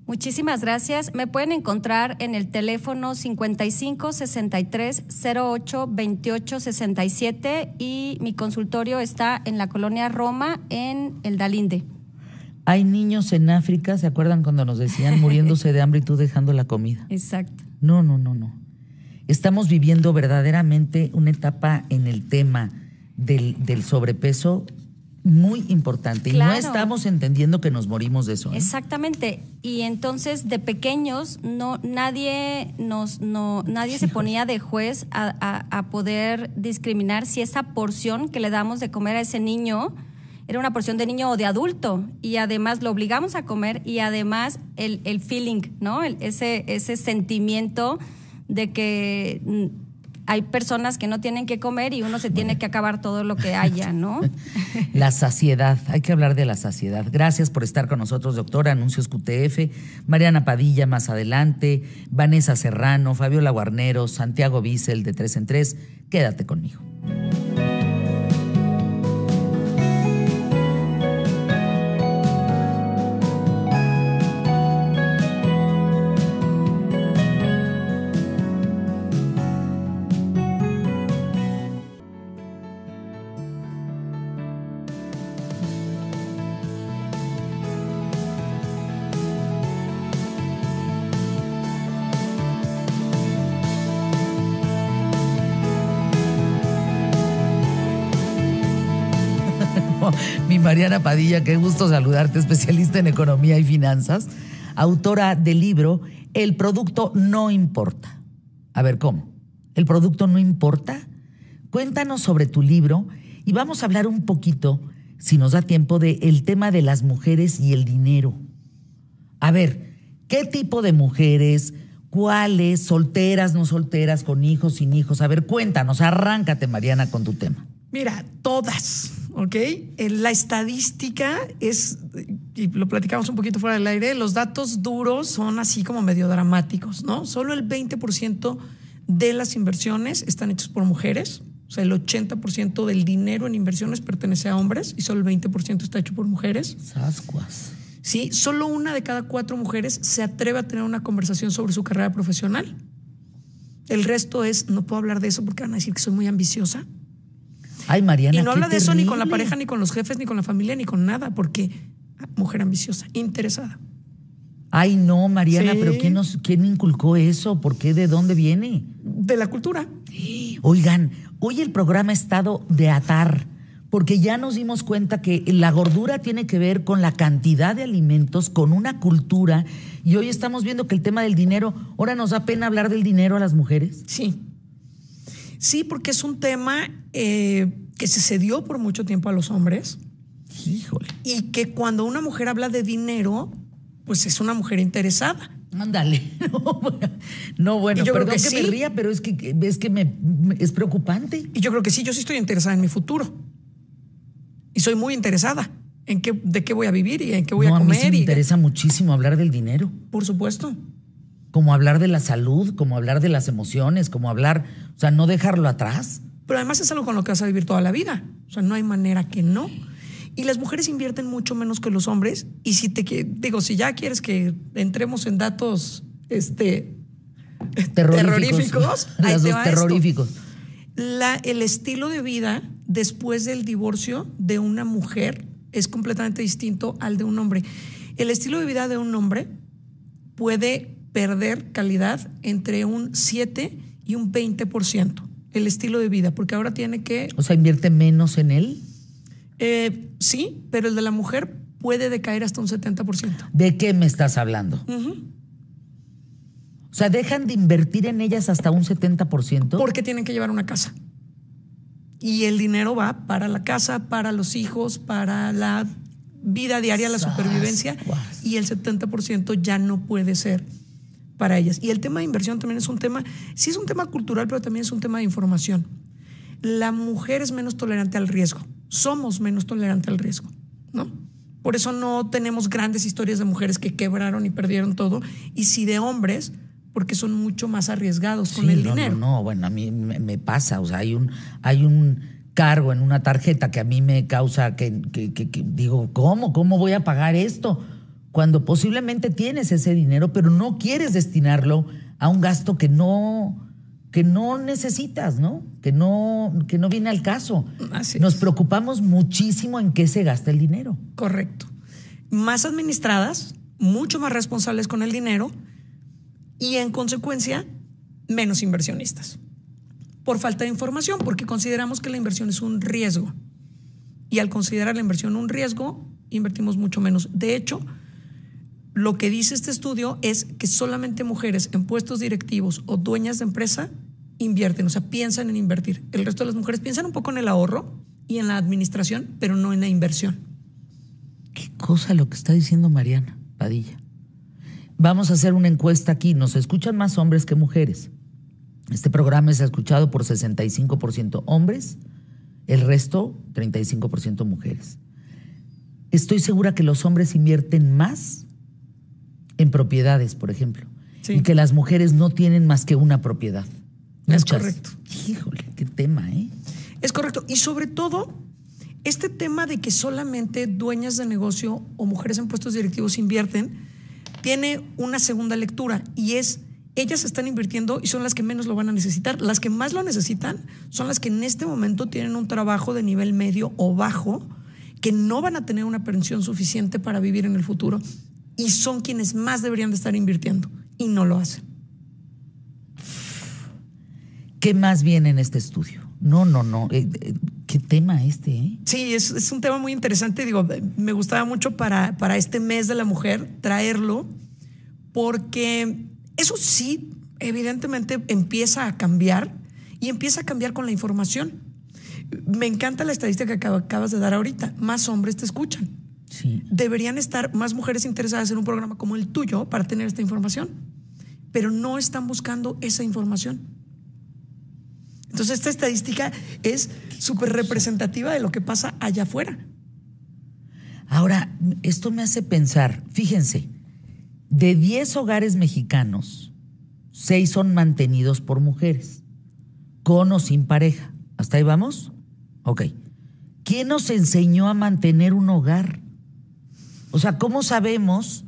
Muchísimas gracias. Me pueden encontrar en el teléfono 55 63 08 28 67 y mi consultorio está en la colonia Roma en el Dalinde. Hay niños en África, ¿se acuerdan cuando nos decían muriéndose de hambre y tú dejando la comida? Exacto. No, no, no, no estamos viviendo verdaderamente una etapa en el tema del, sobrepeso muy importante y no estamos entendiendo que nos morimos de eso. ¿eh? Exactamente. Y entonces de pequeños no nadie nos no nadie se ponía de juez a, a, poder discriminar si esa porción que le damos de comer a ese niño era una porción de niño o de adulto y además lo obligamos a comer y además el, el feeling, ¿no? ese ese sentimiento de que mm, hay personas que no tienen que comer y uno se tiene que acabar todo lo que haya, ¿no? La saciedad, hay que hablar de la saciedad. Gracias por estar con nosotros, doctora. Anuncios QTF, Mariana Padilla más adelante, Vanessa Serrano, Fabiola Guarnero, Santiago Bissell de Tres en Tres. Quédate conmigo. Mariana Padilla, qué gusto saludarte, especialista en economía y finanzas, autora del libro el producto no importa. A ver, ¿cómo? ¿El producto no importa? Cuéntanos sobre tu libro y vamos a hablar un poquito, si nos da tiempo, del el tema de las mujeres y el dinero. A ver, ¿qué tipo de mujeres? ¿Cuáles? ¿Solteras, no solteras, con hijos, sin hijos? A ver, cuéntanos, arráncate, Mariana, con tu tema. Mira, todas, ¿ok? Eh, La estadística es, y lo platicamos un poquito fuera del aire, los datos duros son así como medio dramáticos, ¿no? Solo el 20% de las inversiones están hechas por mujeres, o sea, el 80% del dinero en inversiones pertenece a hombres y solo el 20% está hecho por mujeres. Sascuas. Sí, solo una de cada cuatro mujeres se atreve a tener una conversación sobre su carrera profesional. El resto es, no puedo hablar de eso porque van a decir que soy muy ambiciosa. Ay, Mariana. Y no habla de eso ni con la pareja, ni con los jefes, ni con la familia, ni con nada, porque mujer ambiciosa, interesada. Ay, no, Mariana, Sí. pero ¿quién, nos, ¿quién inculcó eso? ¿Por qué? ¿De dónde viene? De la cultura. Oigan, hoy el programa ha estado de atar, porque ya nos dimos cuenta que la gordura tiene que ver con la cantidad de alimentos, con una cultura, y hoy estamos viendo que el tema del dinero, ahora nos da pena hablar del dinero a las mujeres. Sí. Sí, porque es un tema eh, que se cedió por mucho tiempo a los hombres Híjole. y que cuando una mujer habla de dinero, pues es una mujer interesada. Ándale. No, bueno, Y yo creo que, que me sí. ría, pero es que, es que me, es preocupante. Y yo creo que sí, yo sí estoy interesada en mi futuro. Y soy muy interesada en qué, de qué voy a vivir y en qué voy no, a a mí comer. sí me y interesa muchísimo hablar del dinero. por supuesto. Como hablar de la salud, como hablar de las emociones, como hablar, o sea, no dejarlo atrás. Pero además es algo con lo que vas a vivir toda la vida. O sea, no hay manera que no. Y las mujeres invierten mucho menos que los hombres. Y si te digo, si ya quieres que entremos en datos este, terroríficos, ahí te esto. terroríficos. La- el estilo de vida después del divorcio de una mujer es completamente distinto al de un hombre. El estilo de vida de un hombre puede perder calidad entre un 7 y un 20%. El estilo de vida, porque ahora tiene que, O sea, invierte menos en él. eh, sí, pero el de la mujer puede decaer hasta un 70%. ¿De qué me estás hablando? O sea, dejan de invertir en ellas hasta un 70%. Porque tienen que llevar una casa. Y el dinero va para la casa, para los hijos, para la vida diaria, la supervivencia. Sascuas. Y el 70% ya no puede ser para ellas. Y el tema de inversión también es un tema, sí es un tema cultural, pero también es un tema de información. La mujer es menos tolerante al riesgo. Somos menos tolerantes al riesgo, ¿no? Por eso no tenemos grandes historias de mujeres que quebraron y perdieron todo. Y sí de hombres, porque son mucho más arriesgados con Sí, el no, dinero. No, no, bueno, a mí me, me pasa, o sea, hay un, hay un cargo en una tarjeta que a mí me causa que, que- que- que digo, ¿cómo? ¿Cómo voy a pagar esto? Cuando posiblemente tienes ese dinero, pero no quieres destinarlo a un gasto que no, que no necesitas, ¿no? Que no, que no viene al caso. Así Nos es. preocupamos muchísimo en qué se gasta el dinero. Correcto. Más administradas, mucho más responsables con el dinero y en consecuencia menos inversionistas. Por falta de información, porque consideramos que la inversión es un riesgo. Y al considerar la inversión un riesgo, invertimos mucho menos. De hecho, lo que dice este estudio es que solamente mujeres en puestos directivos o dueñas de empresa invierten, o sea, piensan en invertir. El resto de las mujeres piensan un poco en el ahorro y en la administración, pero no en la inversión. Qué cosa lo que está diciendo Mariana Padilla. Vamos a hacer una encuesta aquí. Nos escuchan más hombres que mujeres. Este programa es escuchado por 65% hombres, el resto 35% mujeres. Estoy segura que los hombres invierten más en propiedades, por ejemplo, Sí. y que las mujeres no tienen más que una propiedad. Es correcto. Híjole, qué tema, ¿eh? Es correcto. Y sobre todo, este tema de que solamente dueñas de negocio o mujeres en puestos directivos invierten, tiene una segunda lectura y es, ellas están invirtiendo y son las que menos lo van a necesitar. Las que más lo necesitan son las que en este momento tienen un trabajo de nivel medio o bajo, que no van a tener una pensión suficiente para vivir en el futuro y son quienes más deberían de estar invirtiendo y no lo hacen. ¿Qué más viene en este estudio? No, no, no. eh, eh, ¿Qué tema este, eh? Sí, es, es un tema muy interesante. Digo, me gustaba mucho para, para este mes de la mujer traerlo, porque Eso sí, evidentemente empieza a cambiar y empieza a cambiar con la información. Me encanta la estadística que acabas de dar ahorita. Más hombres te escuchan. Sí. Deberían estar más mujeres interesadas en un programa como el tuyo para tener esta información, pero no están buscando esa información. Entonces esta estadística es súper representativa de lo que pasa allá afuera. Ahora, esto me hace pensar, fíjense, de 10 hogares mexicanos, 6 son mantenidos por mujeres, con o sin pareja. ¿Hasta ahí vamos? Ok. ¿Quién nos enseñó a mantener un hogar? O sea, ¿cómo sabemos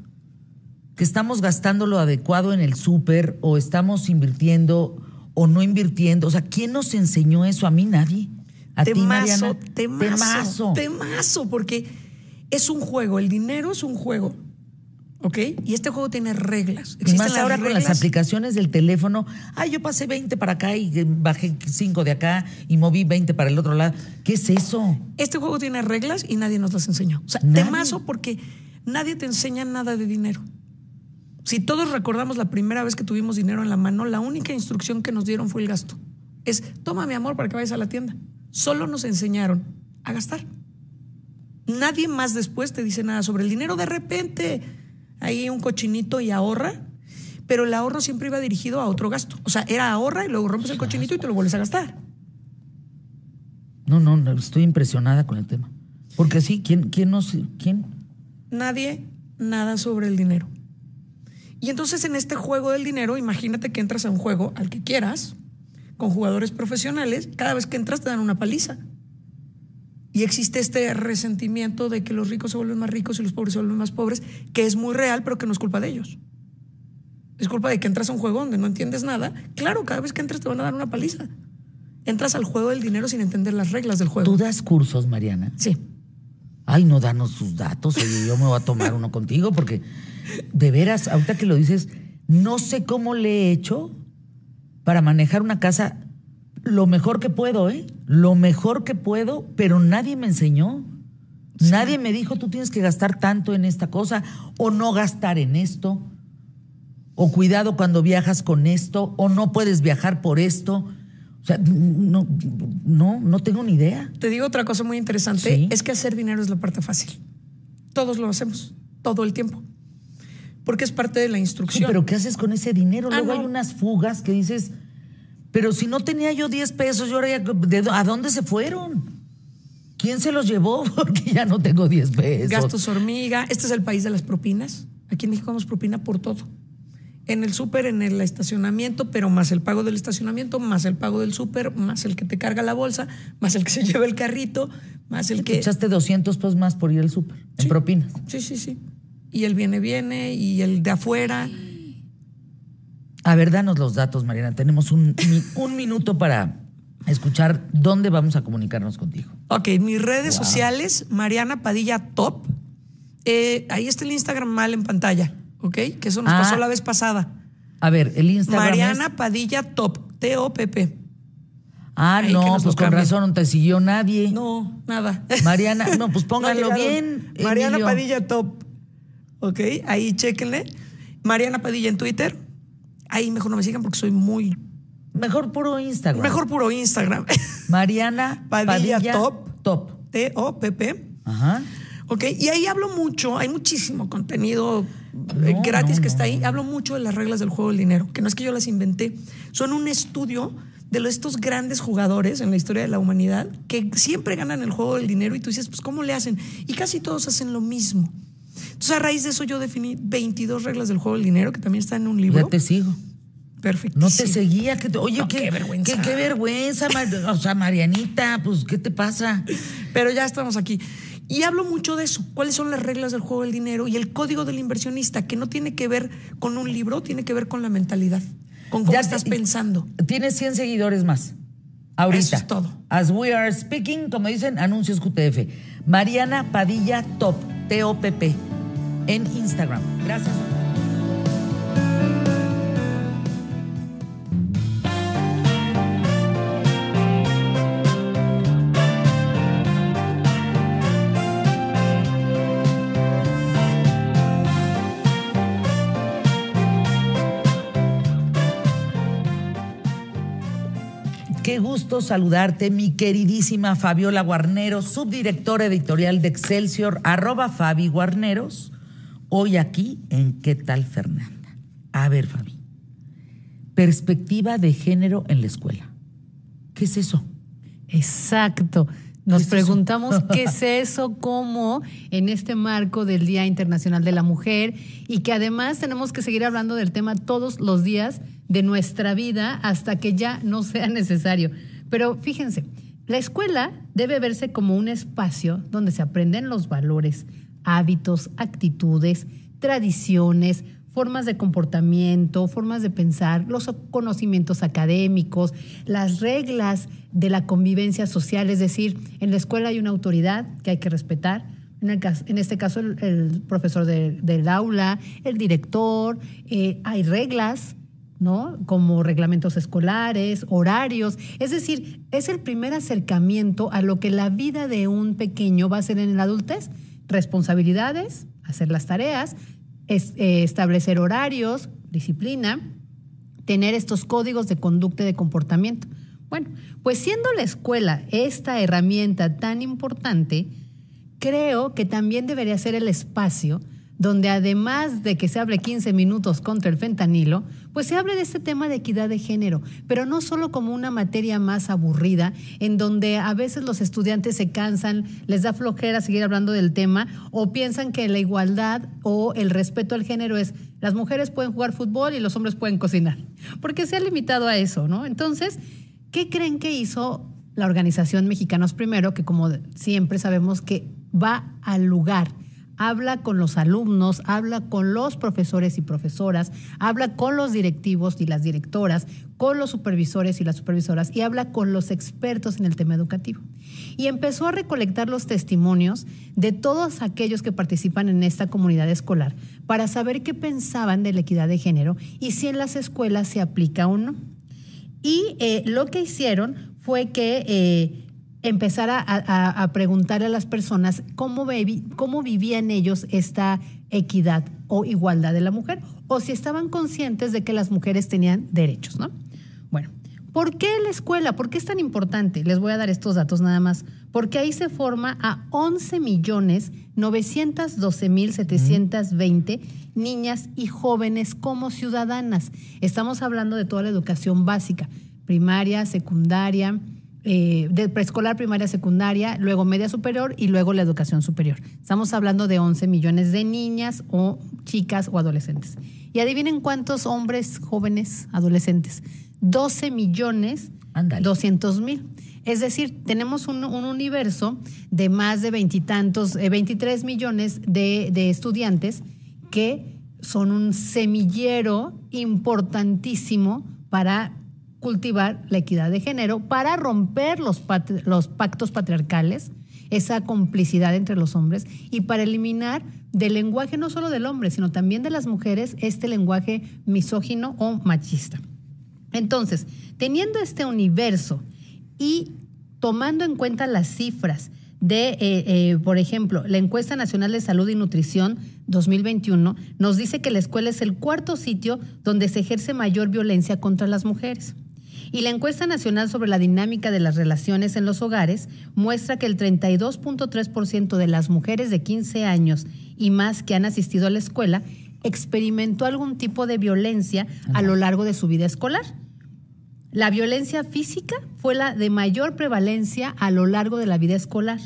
que estamos gastando lo adecuado en el súper o estamos invirtiendo o no invirtiendo? O sea, ¿quién nos enseñó eso? A mí nadie. A ti, Temazo, Mariana. temazo, temazo, porque es un juego, el dinero es un juego, ¿ok? Y este juego tiene reglas. Y Existen más ahora con las reglas. aplicaciones del teléfono. Ay, yo pasé 20 para acá y bajé 5 de acá y moví 20 para el otro lado. ¿Qué es eso? Este juego tiene reglas y nadie nos las enseñó. O sea, Nadie. temazo porque nadie te enseña nada de dinero. Si todos recordamos la primera vez que tuvimos dinero en la mano, la única instrucción que nos dieron fue el gasto. Es, toma mi amor para que vayas a la tienda. Solo nos enseñaron a gastar. Nadie más después te dice nada sobre el dinero. De repente, hay un cochinito y ahorra, pero el ahorro siempre iba dirigido a otro gasto. O sea, era ahorra y luego rompes el cochinito y te lo vuelves a gastar. No, no, no, estoy impresionada con el tema. Porque sí, ¿quién, quién nos, quién? nadie nada sobre el dinero. Y entonces en este juego del dinero, imagínate que entras a un juego al que quieras, con jugadores profesionales, cada vez que entras te dan una paliza. Y existe este resentimiento de que los ricos se vuelven más ricos y los pobres se vuelven más pobres, que es muy real, pero que no es culpa de ellos. Es culpa de que entras a un juego donde no entiendes nada. Claro, cada vez que entras te van a dar una paliza. Entras al juego del dinero sin entender las reglas del juego. ¿Tú das cursos, Mariana? Sí. Ay, no danos tus datos. Oye, yo me voy a tomar uno contigo porque, de veras, ahorita que lo dices, no sé cómo le he hecho para manejar una casa lo mejor que puedo, ¿eh? Lo mejor que puedo, pero nadie me enseñó. Nadie me dijo, tú tienes que gastar tanto en esta cosa o no gastar en esto. O cuidado cuando viajas con esto, o no puedes viajar por esto. O sea, no, no, no tengo ni idea. Te digo otra cosa muy interesante, Sí. es que hacer dinero es la parte fácil. Todos lo hacemos, todo el tiempo. Porque es parte de la Sí, instrucción. pero ¿qué haces con ese dinero? Ah, Luego no. hay unas fugas que dices, pero si no tenía yo 10 pesos, yo ahora ya- ¿de dó- ¿a dónde se fueron? ¿Quién se los llevó? Porque ya no tengo 10 pesos. Gastos hormiga, este es el país de las propinas. Aquí en México damos propina por todo. En el súper, en el estacionamiento, pero más el pago del estacionamiento, más el pago del súper, más el que te carga la bolsa, más el que se lleva el carrito, más el Te que... echaste 200 pesos más por ir al súper, en propinas. Sí, sí, sí. Y el viene, viene, y el de afuera. A ver, danos los datos, Mariana. Tenemos un, un minuto para escuchar dónde vamos a comunicarnos contigo. Ok, mis redes sociales, Mariana Padilla Top. Eh, ahí está el Instagram mal en pantalla, ¿ok? Que eso nos Ah. pasó la vez pasada. A ver, el Instagram Mariana es- Padilla Top, T-O-P-P. Ah, Ahí no, pues con razón no te siguió nadie. No, nada. Mariana, no, pues pónganlo No bien. Mariana Emilio. Padilla Top. Ok, ahí chéquenle. Mariana Padilla en Twitter. Ahí mejor no me sigan porque soy muy. Mejor puro Instagram. Mejor puro Instagram. Mariana Padilla Padilla, Top. Top. T-O-P-P. Ajá. Ok, y ahí hablo mucho, hay muchísimo contenido eh, No, gratis no, que está ahí. Hablo mucho de las reglas del juego del dinero, que no es que yo las inventé, son un estudio de estos grandes jugadores en la historia de la humanidad que siempre ganan el juego del dinero y tú dices, pues ¿cómo le hacen? Y casi todos hacen lo mismo. Entonces a raíz de eso yo definí 22 reglas del juego del dinero, que también está en un libro. Ya te sigo. Perfecto. No te seguía. que te- oye, No, qué, qué vergüenza. Qué, qué vergüenza, Mar- o sea, Marianita, pues, ¿qué te pasa? Pero ya estamos aquí. Y hablo mucho de eso. ¿Cuáles son las reglas del juego del dinero y el código del inversionista? Que no tiene que ver con un libro, tiene que ver con la mentalidad, con cómo Ya te- estás pensando. Tienes 100 seguidores más. Ahorita. Eso es todo. As we are speaking, como dicen, anuncios QTF. Mariana Padilla Top, T-O-P-P, en Instagram. Gracias. Qué gusto saludarte, mi queridísima Fabiola Guarnero, subdirectora editorial de Excelsior, arroba Fabi Guarneros hoy aquí en ¿Qué tal Fernanda? A ver, Fabi, perspectiva de género en la escuela. ¿Qué es eso? Exacto. Nos ¿Qué es preguntamos qué es eso, cómo en este marco del Día Internacional de la Mujer y que además tenemos que seguir hablando del tema todos los días de nuestra vida hasta que ya no sea necesario. Pero fíjense, la escuela debe verse como un espacio donde se aprenden los valores, hábitos, actitudes, tradiciones, formas de comportamiento, formas de pensar, los conocimientos académicos, las reglas de la convivencia social, es decir, en la escuela hay una autoridad que hay que respetar, en, caso- este caso el, profesor de- del aula, el director, eh, hay reglas, ¿no? Como reglamentos escolares, horarios. Es decir, es el primer acercamiento a lo que la vida de un pequeño va a ser en la adultez. Responsabilidades, hacer las tareas, eh, establecer horarios, disciplina, tener estos códigos de conducta y de comportamiento. Bueno, pues siendo la escuela esta herramienta tan importante, creo que también debería ser el espacio donde además de que se hable 15 minutos contra el fentanilo, pues se hable de este tema de equidad de género, pero no solo como una materia más aburrida, en donde a veces los estudiantes se cansan, les da flojera seguir hablando del tema, o piensan que la igualdad o el respeto al género es las mujeres pueden jugar fútbol y los hombres pueden cocinar, porque se ha limitado a eso, ¿no? Entonces, ¿qué creen que hizo la organización Mexicanos Primero, que como siempre sabemos que va al lugar, habla con los alumnos, habla con los profesores y profesoras, habla con los directivos y las directoras, con los supervisores y las supervisoras y habla con los expertos en el tema educativo. Y empezó a recolectar los testimonios de todos aquellos que participan en esta comunidad escolar para saber qué pensaban de la equidad de género y si en las escuelas se aplica o no. Y eh, lo que hicieron fue que eh, empezara a, a- a preguntarle a las personas cómo, bebi- cómo vivían ellos esta equidad o igualdad de la mujer, o si estaban conscientes de que las mujeres tenían derechos, ¿no? Bueno, ¿por qué la escuela? ¿Por qué es tan importante? Les voy a dar estos datos nada más. Porque ahí se forma a 11 millones 912 mil 720 niñas y jóvenes como ciudadanas. Estamos hablando de toda la educación básica, primaria, secundaria, eh, de preescolar, primaria, secundaria, luego media superior y luego la educación superior. Estamos hablando de 11 millones de niñas o chicas o adolescentes. Y adivinen cuántos hombres jóvenes adolescentes. 12 millones Ándale. 200 mil. Es decir, tenemos un, un universo de más de veintitantos, eh, 23 millones de, de estudiantes que son un semillero importantísimo para cultivar la equidad de género, para romper los, los pactos patriarcales, esa complicidad entre los hombres y para eliminar del lenguaje no solo del hombre, sino también de las mujeres este lenguaje misógino o machista. Entonces, teniendo este universo y tomando en cuenta las cifras de, eh, eh, por ejemplo, la encuesta nacional de salud y nutrición 2021 nos dice que la escuela es el cuarto sitio donde se ejerce mayor violencia contra las mujeres. Y la encuesta nacional sobre la dinámica de las relaciones en los hogares muestra que el 32.3% de las mujeres de 15 años y más que han asistido a la escuela experimentó algún tipo de violencia a lo largo de su vida escolar. La violencia física fue la de mayor prevalencia a lo largo de la vida escolar,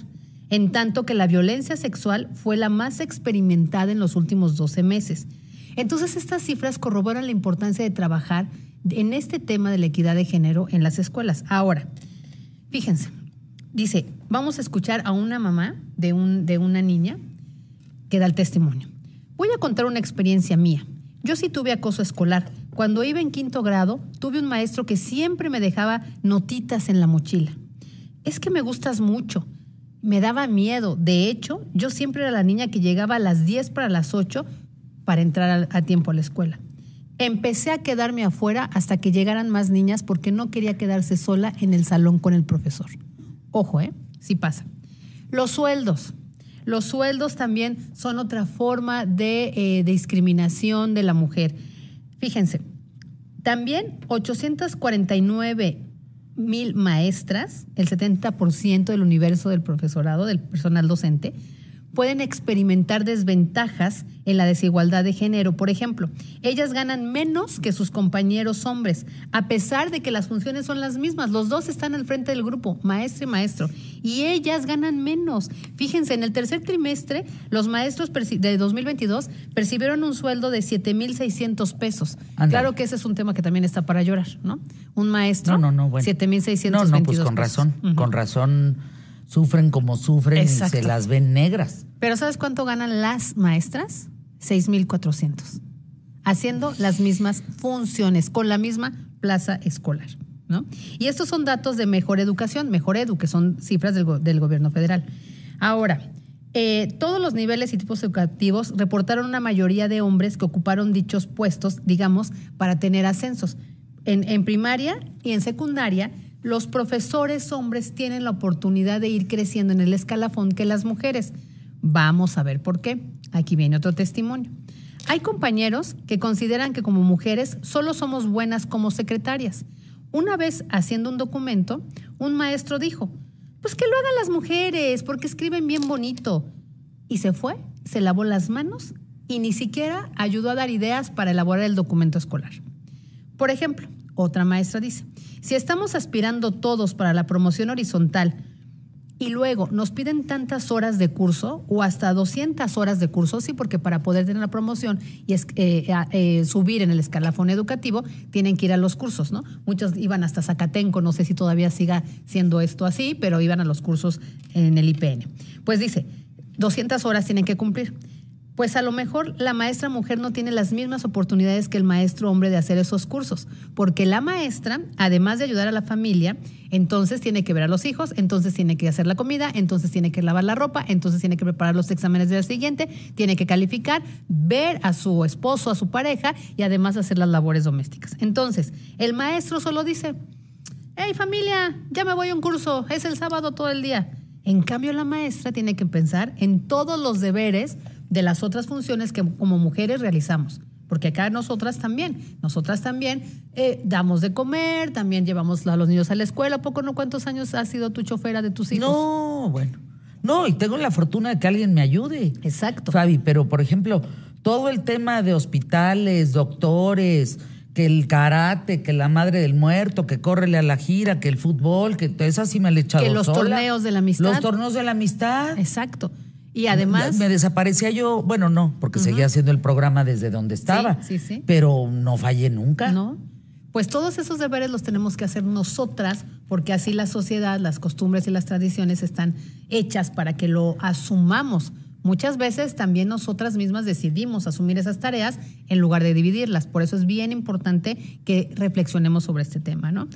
en tanto que la violencia sexual fue la más experimentada en los últimos 12 meses. Entonces, estas cifras corroboran la importancia de trabajar en este tema de la equidad de género en las escuelas. Ahora, fíjense, dice, vamos a escuchar a una mamá de, un, de una niña que da el testimonio. Voy a contar una experiencia mía. Yo sí tuve acoso escolar. Cuando iba en quinto grado, tuve un maestro que siempre me dejaba notitas en la mochila. Es que me gustas mucho. Me daba miedo. De hecho, yo siempre era la niña que llegaba a las 10 para las 8 para entrar a, a tiempo a la escuela. Empecé a quedarme afuera hasta que llegaran más niñas porque no quería quedarse sola en el salón con el profesor. Ojo, ¿eh? Sí pasa. Los sueldos. Los sueldos también son otra forma de eh, discriminación de la mujer. Fíjense, también 849 mil maestras, el 70% del universo del profesorado, del personal docente, pueden experimentar desventajas en la desigualdad de género. Por ejemplo, ellas ganan menos que sus compañeros hombres, a pesar de que las funciones son las mismas. Los dos están al frente del grupo, maestro y maestro, y ellas ganan menos. Fíjense, en el tercer trimestre, los maestros de 2022 percibieron un sueldo de 7.600 pesos. Claro que ese es un tema que también está para llorar, ¿no? Un maestro, No, no, no, bueno. 7.622 No, no, pues con pesos. razón. Con razón sufren como sufren Exacto. y se las ven negras. Pero ¿sabes cuánto ganan las maestras? 6.400. Haciendo las mismas funciones, con la misma plaza escolar. ¿no? Y estos son datos de Mejor Educación, Mejor Edu, que son cifras del, del gobierno federal. Ahora, eh, todos los niveles y tipos educativos reportaron una mayoría de hombres que ocuparon dichos puestos, digamos, para tener ascensos. En, en primaria y en secundaria, los profesores hombres tienen la oportunidad de ir creciendo en el escalafón que las mujeres. Vamos a ver por qué. Aquí viene otro testimonio. Hay compañeros que consideran que como mujeres solo somos buenas como secretarias. Una vez haciendo un documento, un maestro dijo, pues que lo hagan las mujeres, porque escriben bien bonito. Y se fue, se lavó las manos y ni siquiera ayudó a dar ideas para elaborar el documento escolar. Por ejemplo, otra maestra dice, si estamos aspirando todos para la promoción horizontal y luego nos piden tantas horas de curso o hasta 200 horas de curso, sí, porque para poder tener la promoción y eh, eh, subir en el escalafón educativo, tienen que ir a los cursos, ¿no? Muchos iban hasta Zacatenco, no sé si todavía siga siendo esto así, pero iban a los cursos en el IPN. Pues dice, 200 horas tienen que cumplir. Pues a lo mejor la maestra mujer no tiene las mismas oportunidades que el maestro hombre de hacer esos cursos, porque la maestra, además de ayudar a la familia, entonces tiene que ver a los hijos, entonces tiene que hacer la comida, entonces tiene que lavar la ropa, entonces tiene que preparar los exámenes del siguiente, tiene que calificar, ver a su esposo, a su pareja y además hacer las labores domésticas. Entonces, el maestro solo dice, hey familia, ya me voy a un curso, es el sábado todo el día. En cambio, la maestra tiene que pensar en todos los deberes de las otras funciones que como mujeres realizamos. Porque acá nosotras también, nosotras también eh, damos de comer, también llevamos a los niños a la escuela. ¿A poco no? ¿Cuántos años has sido tu chofera de tus hijos? No, bueno. No, y tengo la fortuna de que alguien me ayude. Exacto. Fabi, pero por ejemplo, todo el tema de hospitales, doctores, que el karate, que la madre del muerto, que córrele a la gira, que el fútbol, que esa sí me la he echado Que los sola. torneos de la amistad. Los torneos de la amistad. Exacto. Y además... Me desaparecía yo, bueno, no, porque seguía haciendo el programa desde donde estaba. sí, sí. Pero no fallé nunca. ¿No? Pues todos esos deberes los tenemos que hacer nosotras, porque así la sociedad, las costumbres y las tradiciones están hechas para que lo asumamos. Muchas veces también nosotras mismas decidimos asumir esas tareas en lugar de dividirlas. Por eso es bien importante que reflexionemos sobre este tema, ¿no?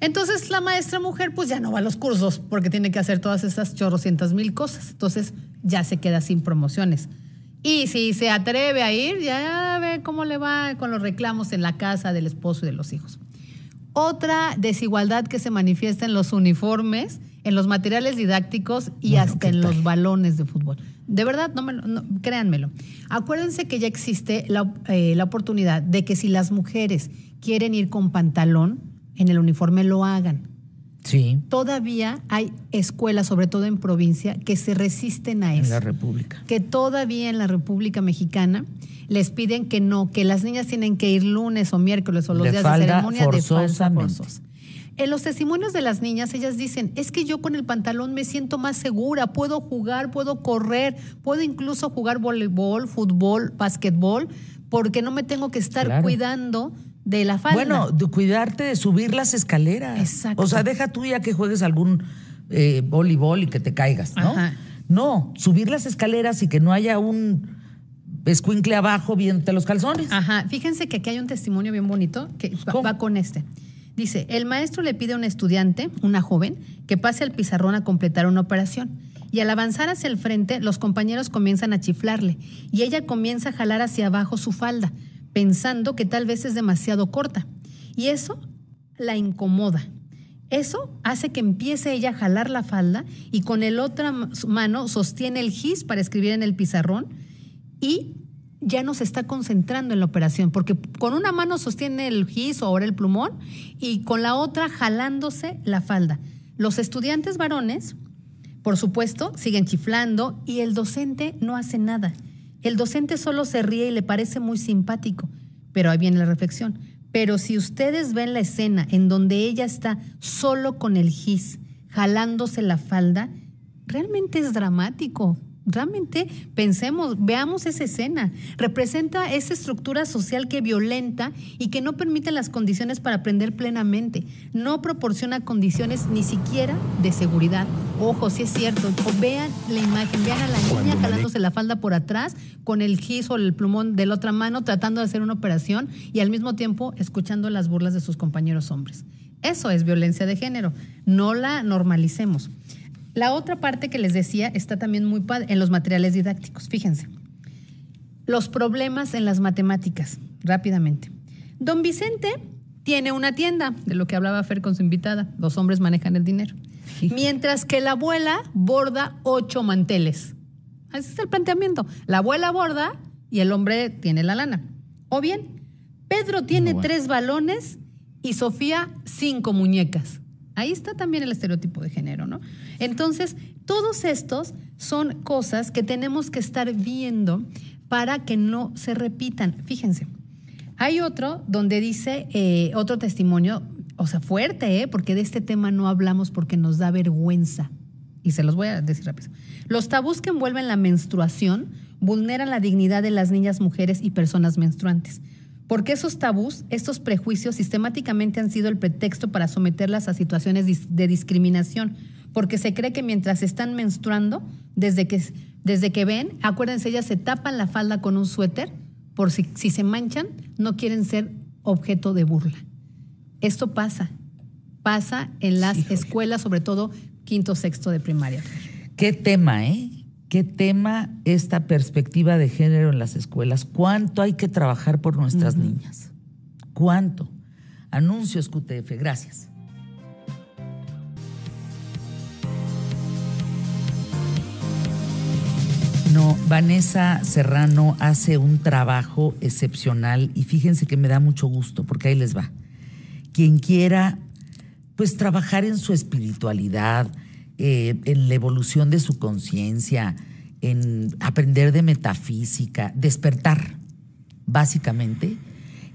Entonces la maestra mujer pues ya no va a los cursos porque tiene que hacer todas esas chorrocientas mil cosas. Entonces ya se queda sin promociones. Y si se atreve a ir, ya ve cómo le va con los reclamos en la casa del esposo y de los hijos. Otra desigualdad que se manifiesta en los uniformes, en los materiales didácticos y Bueno, hasta ¿qué en los balones de fútbol. De verdad, no me lo- no, créanmelo. Acuérdense que ya existe la, eh, la oportunidad de que si las mujeres quieren ir con pantalón en el uniforme, lo hagan. Sí, Todavía hay escuelas, sobre todo en provincia, que se resisten a en eso la República. que todavía en la República Mexicana les piden que no, que las niñas tienen que ir lunes o miércoles o los De días falda de ceremonia de falda forzosa. En los testimonios de las niñas, ellas dicen, es que yo con el pantalón me siento más segura, puedo jugar, puedo correr, puedo incluso jugar voleibol, fútbol, básquetbol, porque no me tengo que estar Claro. cuidando de la falda. Bueno, de cuidarte de subir las escaleras. Exacto. O sea, deja tú ya que juegues algún eh, voleibol y que te caigas, ¿no? Ajá. No, subir las escaleras y que no haya un escuincle abajo viéndote los calzones. Ajá, fíjense que aquí hay un testimonio bien bonito que va, ¿Cómo? va con este. Dice, el maestro le pide a un estudiante, una joven, que pase al pizarrón a completar una operación. Y al avanzar hacia el frente, los compañeros comienzan a chiflarle y ella comienza a jalar hacia abajo su falda, pensando que tal vez es demasiado corta. Y eso la incomoda. Eso hace que empiece ella a jalar la falda y con el otra ma- mano sostiene el gis para escribir en el pizarrón y ya no se está concentrando en la operación, porque con una mano sostiene el gis o ahora el plumón y con la otra jalándose la falda. Los estudiantes varones, por supuesto, siguen chiflando y el docente no hace nada. El docente solo se ríe y le parece muy simpático, pero ahí viene la reflexión. Pero si ustedes ven la escena en donde ella está solo con el gis, jalándose la falda, realmente es dramático. Realmente pensemos, veamos esa escena. Representa esa estructura social que violenta y que no permite las condiciones para aprender plenamente. No proporciona condiciones ni siquiera de seguridad. Ojo, si es cierto. O vean la imagen, vean a la niña jalándose la falda por atrás con el gis o el plumón de la otra mano tratando de hacer una operación y al mismo tiempo escuchando las burlas de sus compañeros hombres. Eso es violencia de género. No la normalicemos. La otra parte que les decía está también muy padre en los materiales didácticos. Fíjense. Los problemas en las matemáticas, rápidamente. Don Vicente tiene una tienda, de lo que hablaba Fer con su invitada. Los hombres manejan el dinero. Mientras que la abuela borda ocho manteles. Así es el planteamiento. La abuela borda y el hombre tiene la lana. O bien, Pedro tiene tres balones y Sofía cinco muñecas. Ahí está también el estereotipo de género, ¿no? Entonces, todos estos son cosas que tenemos que estar viendo para que no se repitan. Fíjense, hay otro donde dice, eh, otro testimonio, o sea, fuerte, ¿eh? porque de este tema no hablamos porque nos da vergüenza. Y se los voy a decir rápido. Los tabús que envuelven la menstruación vulneran la dignidad de las niñas, mujeres y personas menstruantes. Porque esos tabús, estos prejuicios sistemáticamente han sido el pretexto para someterlas a situaciones de discriminación. Porque se cree que mientras están menstruando, desde que, desde que ven, acuérdense, ellas se tapan la falda con un suéter, por si, si se manchan, no quieren ser objeto de burla. Esto pasa, pasa en las escuelas, sobre todo quinto, sexto de primaria. Qué tema, ¿eh? Qué tema esta perspectiva de género en las escuelas. ¿Cuánto hay que trabajar por nuestras niñas? ¿Cuánto? Anuncios QTF, gracias. No, Vanessa Serrano hace un trabajo excepcional y fíjense que me da mucho gusto porque ahí les va. Quien quiera, pues trabajar en su espiritualidad, eh, en la evolución de su conciencia, en aprender de metafísica, despertar, básicamente.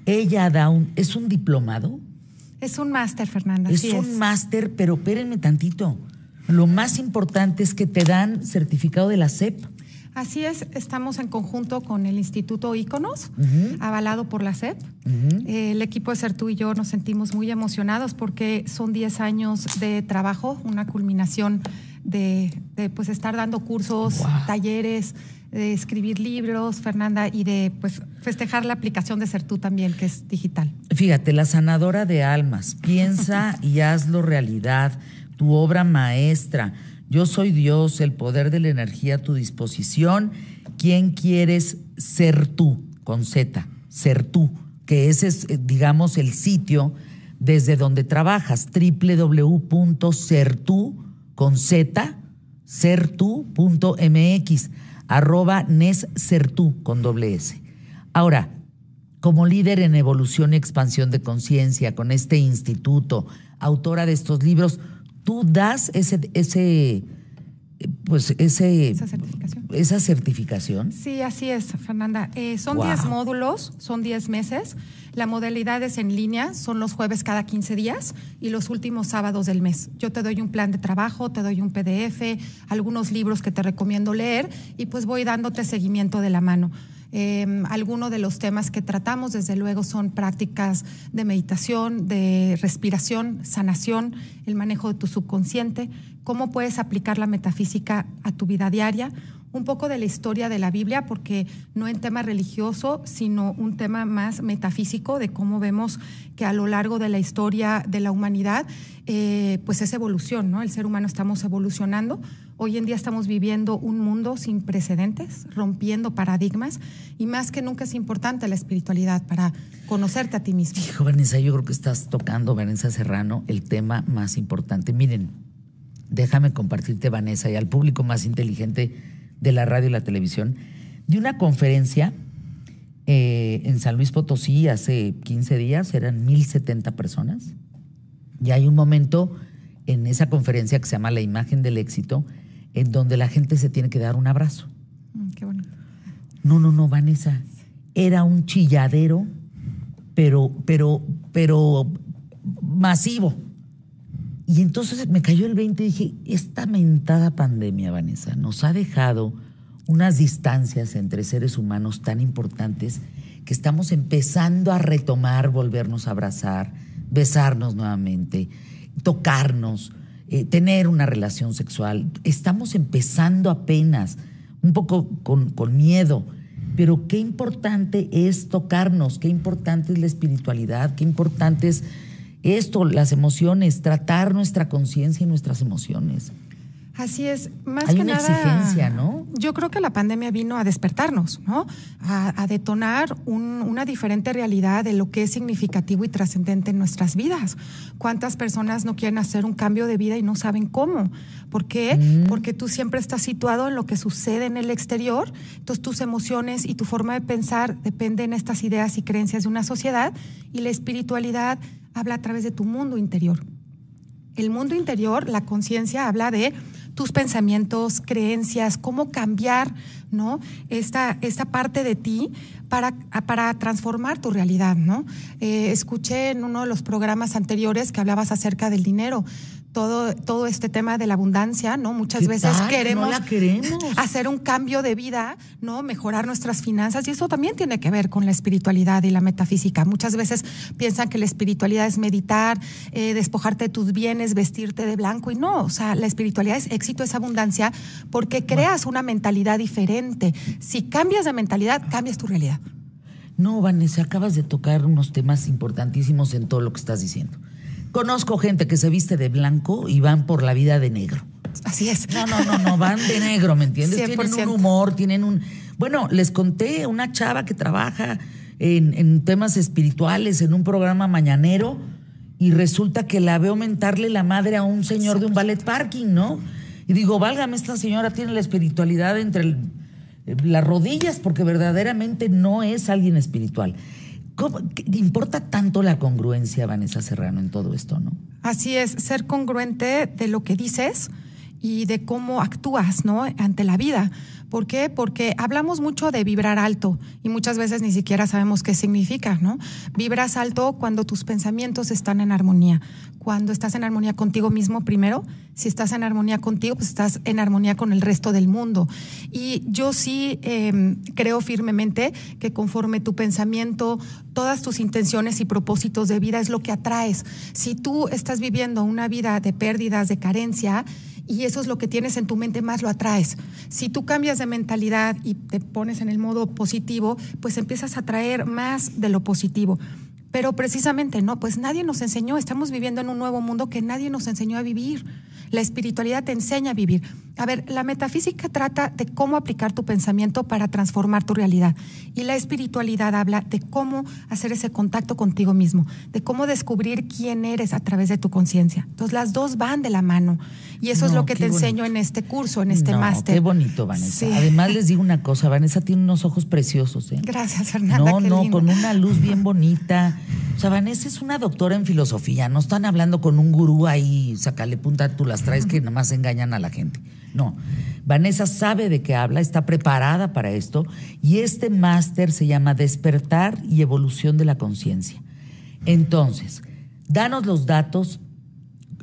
Ella da un, es un diplomado. Es un máster, Fernanda. Es un máster, pero espérenme tantito. Lo más importante es que te dan certificado de la SEP. Así es, estamos en conjunto con el Instituto Íconos, avalado por la SEP. el equipo de Certú y yo nos sentimos muy emocionados porque son 10 años de trabajo, una culminación de, pues estar dando cursos, talleres, de escribir libros, Fernanda, y de pues festejar la aplicación de Certú también, que es digital. Fíjate, la sanadora de almas, piensa y hazlo realidad, tu obra maestra yo soy Dios, el poder de la energía a tu disposición. ¿Quién quieres ser tú? Con Z, ser tú, que ese es, eh, digamos, el sitio desde donde trabajas, www.sertu con Z, arroba nessertu con S. Ahora, como líder en evolución y expansión de conciencia con este instituto, autora de estos libros, tú das ese, ese pues ese, esa certificación. Esa certificación. Sí, así es, Fernanda. Eh, son 10 módulos, son 10 meses. La modalidad es en línea, son los jueves cada 15 días y los últimos sábados del mes. Yo te doy un plan de trabajo, te doy un PDF, algunos libros que te recomiendo leer y pues voy dándote seguimiento de la mano. Eh, algunos de los temas que tratamos, desde luego, son prácticas de meditación, de respiración, sanación, el manejo de tu subconsciente, cómo puedes aplicar la metafísica a tu vida diaria, un poco de la historia de la Biblia, porque no en tema religioso, sino un tema más metafísico de cómo vemos que a lo largo de la historia de la humanidad, eh, pues es evolución, ¿no? El ser humano estamos evolucionando. Hoy en día estamos viviendo un mundo sin precedentes, rompiendo paradigmas, y más que nunca es importante la espiritualidad para conocerte a ti mismo. Hijo, Vanessa, yo creo que estás tocando, Vanessa Serrano, el tema más importante. Miren, déjame compartirte, Vanessa, y al público más inteligente de la radio y la televisión, de una conferencia Eh, en San Luis Potosí hace 15 días eran 1.070 personas. Y hay un momento en esa conferencia que se llama La imagen del éxito, en donde la gente se tiene que dar un abrazo. Mm, qué bonito. No, no, no, Vanessa. Era un chilladero, pero, pero, pero masivo. Y entonces me cayó el 20 y dije, esta mentada pandemia, Vanessa, nos ha dejado unas distancias entre seres humanos tan importantes que estamos empezando a retomar, volvernos a abrazar, besarnos nuevamente, tocarnos, eh, tener una relación sexual. Estamos empezando apenas, un poco con, con miedo, pero qué importante es tocarnos, qué importante es la espiritualidad, qué importante es esto, las emociones, tratar nuestra conciencia y nuestras emociones. Así es, más Hay que una nada. exigencia, ¿no? Yo creo que la pandemia vino a despertarnos, ¿no? A, a detonar un- una diferente realidad de lo que es significativo y trascendente en nuestras vidas. ¿Cuántas personas no quieren hacer un cambio de vida y no saben cómo? ¿Por qué? Mm. Porque tú siempre estás situado en lo que sucede en el exterior, entonces tus emociones y tu forma de pensar dependen de estas ideas y creencias de una sociedad y la espiritualidad habla a través de tu mundo interior. El mundo interior, la conciencia, habla de tus pensamientos, creencias, cómo cambiar ¿no? esta, esta parte de ti para, para transformar tu realidad. ¿no? Eh, escuché en uno de los programas anteriores que hablabas acerca del dinero. Todo, todo este tema de la abundancia, ¿no? Muchas ¿Qué veces tal? Que no queremos, la queremos. hacer un cambio de vida, ¿no? Mejorar nuestras finanzas y eso también tiene que ver con la espiritualidad y la metafísica. Muchas veces piensan que la espiritualidad es meditar, eh, despojarte de tus bienes, vestirte de blanco y no, o sea, la espiritualidad es éxito, es abundancia porque creas una mentalidad diferente. Si cambias de mentalidad, cambias tu realidad. No, Vanessa, acabas de tocar unos temas importantísimos en todo lo que estás diciendo. Conozco gente que se viste de blanco y van por la vida de negro. Así es. No, no, no, no, van de negro, ¿me entiendes? Tienen 100%. un humor, tienen un... Bueno, les conté una chava que trabaja en, en temas espirituales en un programa mañanero y resulta que la veo mentarle la madre a un señor de un ballet parking, ¿no? Y digo, válgame, esta señora tiene la espiritualidad entre el- eh, las rodillas porque verdaderamente no es alguien espiritual. ¿Cómo- importa tanto la congruencia, Vanessa Serrano, en todo esto, ¿no? Así es, ser congruente de lo que dices y de cómo actúas, ¿no? Ante la vida. ¿Por qué? Porque hablamos mucho de vibrar alto y muchas veces ni siquiera sabemos qué significa, ¿no? Vibras alto cuando tus pensamientos están en armonía, cuando estás en armonía contigo mismo primero, si estás en armonía contigo, pues estás en armonía con el resto del mundo. Y yo sí eh, creo firmemente que conforme tu pensamiento, todas tus intenciones y propósitos de vida es lo que atraes. Si tú estás viviendo una vida de pérdidas, de carencia, y eso es lo que tienes en tu mente, más lo atraes. Si tú cambias de mentalidad y te pones en el modo positivo, pues empiezas a atraer más de lo positivo. Pero precisamente no, pues nadie nos enseñó, estamos viviendo en un nuevo mundo que nadie nos enseñó a vivir. La espiritualidad te enseña a vivir. A ver, la metafísica trata de cómo aplicar tu pensamiento para transformar tu realidad. Y la espiritualidad habla de cómo hacer ese contacto contigo mismo, de cómo descubrir quién eres a través de tu conciencia. Entonces las dos van de la mano. Y eso es No, lo que te bonito. enseño en este curso, en este No, máster. Qué bonito, Vanessa. Sí. Además, les digo una cosa: Vanessa tiene unos ojos preciosos, ¿eh? Gracias, Fernanda. No, qué no, lindo. con una luz bien bonita. O sea, Vanessa es una doctora en filosofía. No están hablando con un gurú ahí, sacale punta, tú las traes que nomás engañan a la gente. No. Vanessa sabe de qué habla, está preparada para esto. Y este máster se llama Despertar y Evolución de la Conciencia. Entonces, danos los datos.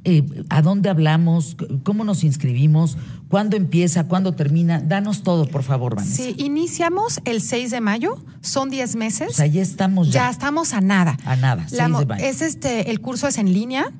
Eh, ¿A dónde hablamos? ¿Cómo nos inscribimos? ¿Cuándo empieza? ¿Cuándo termina? Danos todo, por favor, Vanessa. Sí, iniciamos el 6 de mayo, son 10 meses. O sea, ya estamos ya. Ya estamos a nada. A nada, La 6 mo- de mayo. es este, el curso es en línea,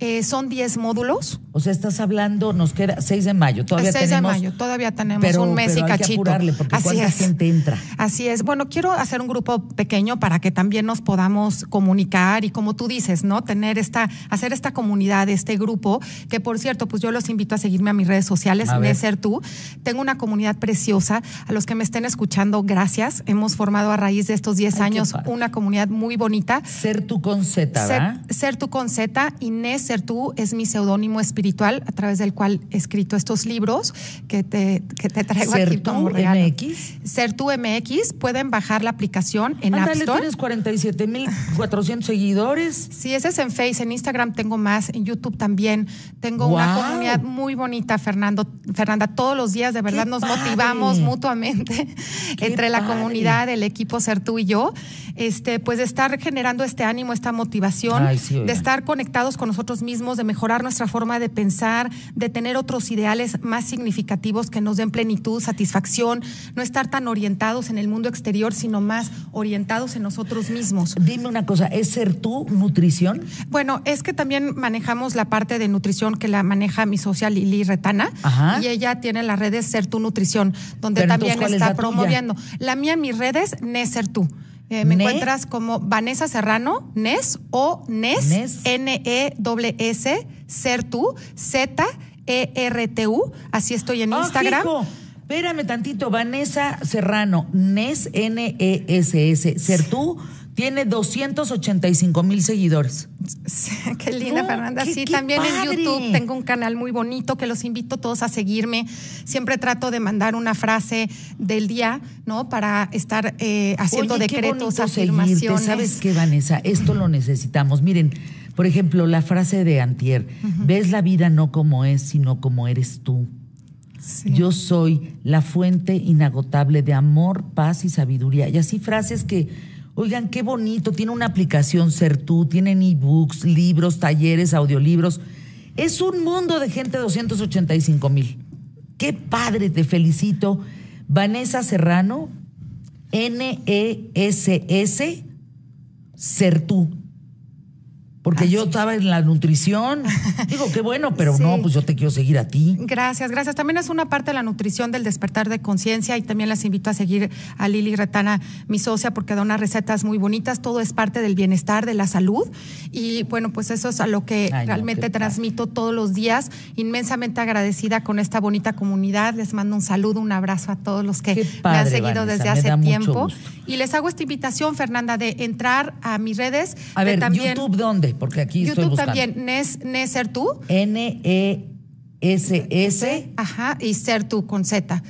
eh, son 10 módulos. O sea, estás hablando, nos queda 6 de mayo, todavía el 6 tenemos. de mayo, todavía tenemos pero, un mes pero y hay que cachito. apurarle porque Así cuánta es. gente entra. Así es. Bueno, quiero hacer un grupo pequeño para que también nos podamos comunicar y como tú dices, ¿no? Tener esta, hacer esta comunidad, este grupo, que por cierto, pues yo los invito a seguirme a mis redes sociales, ver. Neser tú. Tengo una comunidad preciosa. A los que me estén escuchando, gracias. Hemos formado a raíz de estos 10 Ay, qué años una comunidad muy bonita. Ser tú con Z, Ser, ¿verdad? ser tú con Z, Inés Ser tú es mi seudónimo espiritual. a través del cual he escrito estos libros que te, que te traigo aquí Sertu como regalo. MX. Sertu MX, pueden bajar la aplicación en App Ándale, Store. tienes 47.400 seguidores. Sí, ese es en Face, en Instagram tengo más, en YouTube también. Tengo una comunidad muy bonita, Fernando, Fernanda. Todos los días de verdad ¡Qué nos padre! motivamos mutuamente ¡Qué entre la comunidad, el equipo Sertú y yo, este, pues de estar generando este ánimo, esta motivación, Ay, sí, oigan. de estar conectados con nosotros mismos, de mejorar nuestra forma de pensar, de tener otros ideales más significativos que nos den plenitud, satisfacción, no estar tan orientados en el mundo exterior, sino más orientados en nosotros mismos. Dime una cosa, ¿es ser tú nutrición? Bueno, es que también manejamos la parte de nutrición que la maneja mi socia Lili Retana. Ajá. Y ella tiene las redes Ser Tu Nutrición, donde Pero también entonces, ¿cuál es está tuya? promoviendo. La mía, mis redes, Nes Ser Tú. Eh, me Ne- encuentras como Vanessa Serrano, Nes o Nes, Nes. N-E-S, Ser Tú, Z-E-R-T-U. Así estoy en Ah, Instagram. fijo. Espérame tantito, Vanessa Serrano, NES, N-E-S-S, Sertú, tiene 285 mil seguidores. Qué linda, Fernanda. qué- sí, qué también padre. en YouTube tengo un canal muy bonito que los invito todos a seguirme. Siempre trato de mandar una frase del día, ¿no? Para estar eh, haciendo Oye, qué decretos, bonito afirmaciones. seguirte. ¿Sabes qué, Vanessa? Esto lo necesitamos. Miren, por ejemplo, la frase de Antier, ves la vida no como es, sino como eres tú. Sí. Yo soy la fuente inagotable de amor, paz y sabiduría. Y así frases que, oigan, qué bonito. Tiene una aplicación Sertú, tienen ebooks, libros, talleres, audiolibros. Es un mundo de gente, 285 mil. Qué padre, te felicito. Vanessa Serrano, N-E-S-S. Porque yo estaba en la nutrición. Digo, qué bueno, pero Sí. no, pues yo te quiero seguir a ti. Gracias, gracias. También es una parte de la nutrición del despertar de conciencia y también las invito a seguir a Lili Retana, mi socia, porque da unas recetas muy bonitas. Todo es parte del bienestar, de la salud. Y bueno, pues eso es a lo que Ay, no, realmente padre. transmito todos los días. Inmensamente agradecida con esta bonita comunidad. Les mando un saludo, un abrazo a todos los que me han seguido Vanessa, desde hace tiempo. Y les hago esta invitación, Fernanda, de entrar a mis redes. A ver, también, YouTube, ¿dónde? Porque aquí estoy YouTube buscando. también, Nes, Nes Ser Tú. N-E-S-S, Ajá, y Ser Tú con Z.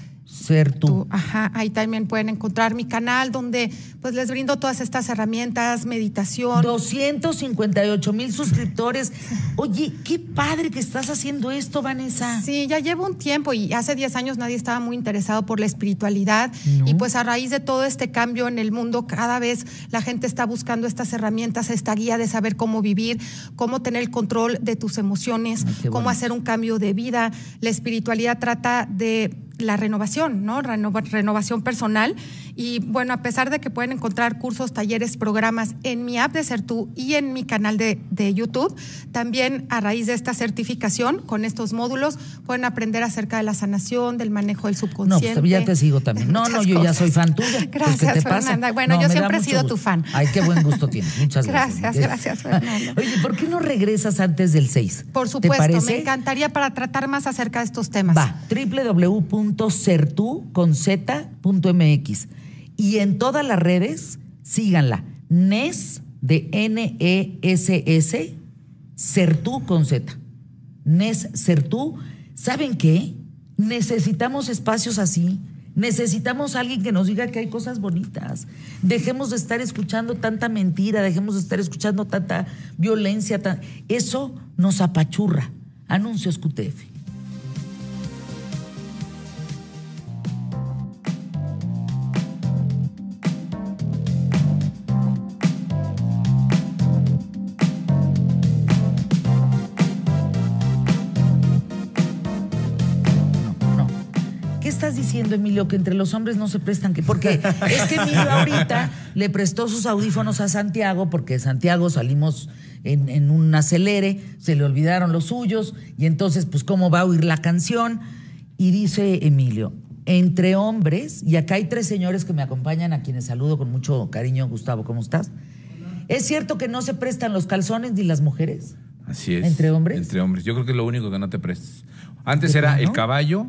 ser tú. Tú, Ajá, ahí también pueden encontrar mi canal donde pues les brindo todas estas herramientas, meditación. 258 mil suscriptores. Oye, qué padre que estás haciendo esto, Vanessa. Sí, ya llevo un tiempo y hace 10 años nadie estaba muy interesado por la espiritualidad No. y pues a raíz de todo este cambio en el mundo cada vez la gente está buscando estas herramientas, esta guía de saber cómo vivir, cómo tener el control de tus emociones, Ay, qué cómo hacer un cambio de vida. La espiritualidad trata de la renovación, ¿no? Renova- renovación personal. Y bueno, a pesar de que pueden encontrar cursos, talleres, programas en mi app de Sertú y en mi canal de, de YouTube, también a raíz de esta certificación, con estos módulos, pueden aprender acerca de la sanación, del manejo del No, subconsciente. pues ya te sigo también. No, no, yo ya soy fan tuya. Pues, Gracias, ¿qué te pasa? Fernanda. Bueno, No, yo siempre he sido gusto. tu fan. Ay, qué buen gusto tienes. Muchas gracias. Gracias, gracias, Fernanda. Oye, ¿por qué no regresas antes del 6? Por ¿Te supuesto, me encantaría para tratar más acerca de estos temas. Va, www.certu.mx. Y en todas las redes, síganla. NES de N-E-S-S, Certú con Z. NES Certú. ¿Saben qué? Necesitamos espacios así. Necesitamos alguien que nos diga que hay cosas bonitas. Dejemos de estar escuchando tanta mentira, dejemos de estar escuchando tanta violencia. Eso nos apachurra. Anuncios QTF. Emilio? Que entre los hombres no se prestan que. Porque es que Emilio ahorita le prestó sus audífonos a Santiago, porque Santiago salimos en, en un acelere, se le olvidaron los suyos, y entonces, pues, ¿cómo va a oír la canción? Y dice Emilio, entre hombres, y acá hay tres señores que me acompañan, a quienes saludo con mucho cariño. Gustavo, ¿cómo estás? ¿Es cierto que no se prestan los calzones ni las mujeres? Así es. ¿Entre hombres? Entre hombres. Yo creo que es lo único que no te prestes. Antes ¿De era plano? el caballo,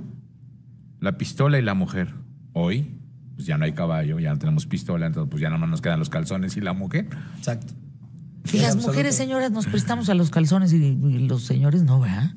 la pistola y la mujer. Hoy, pues ya no hay caballo, ya no tenemos pistola, entonces pues ya nada más nos quedan los calzones y la mujer. Exacto. Y las mujeres, señoras, nos prestamos a los calzones y, y los señores no, ¿verdad?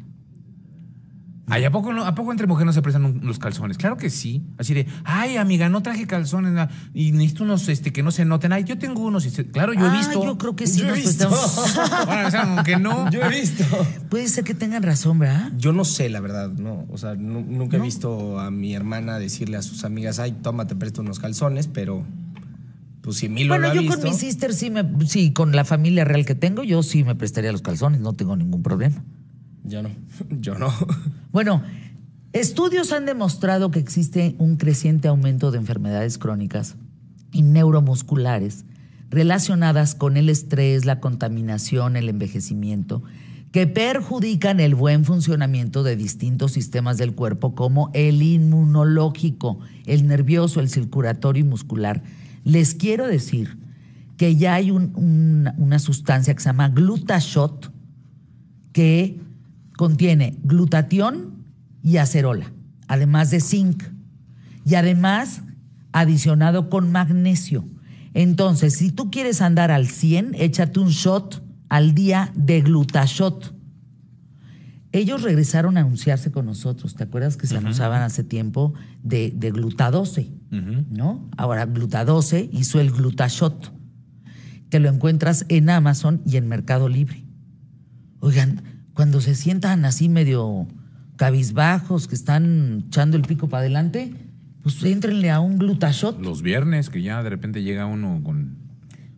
Ay, ¿a poco, no- ¿A poco entre mujeres no se prestan un- los calzones? Claro que sí. Así de, ay, amiga, no traje calzones y necesito unos este, que no se noten. Ay, yo tengo unos. y se- Claro, yo he Ah, visto. yo creo que sí Yo he visto. Bueno, o sea, aunque no. Yo he visto. Puede ser que tengan razón, ¿verdad? Yo no sé, la verdad, no. O sea, nu- nunca he visto a mi hermana decirle a sus amigas, ay, toma, te presto unos calzones, pero pues si Milo Bueno, lo ha yo visto. con mi sister sí me, sí, con la familia real que tengo, yo sí me prestaría los calzones, no tengo ningún problema. Yo no, yo no. Bueno, estudios han demostrado que existe un creciente aumento de enfermedades crónicas y neuromusculares relacionadas con el estrés, la contaminación, el envejecimiento, que perjudican el buen funcionamiento de distintos sistemas del cuerpo como el inmunológico, el nervioso, el circulatorio y muscular. Les quiero decir que ya hay un- una, una sustancia que se llama glutashot, que contiene glutatión y acerola, además de zinc, y además adicionado con magnesio. Entonces, si tú quieres andar al 100, échate un shot al día de glutashot. Ellos regresaron a anunciarse con nosotros, ¿te acuerdas que se anunciaban hace tiempo de, de? ¿No? Ahora glutadose hizo el glutashot, que lo encuentras en Amazon y en Mercado Libre. Oigan, cuando se sientan así medio cabizbajos, que están echando el pico para adelante, pues éntrenle a un glutashot. Los viernes, que ya de repente llega uno con.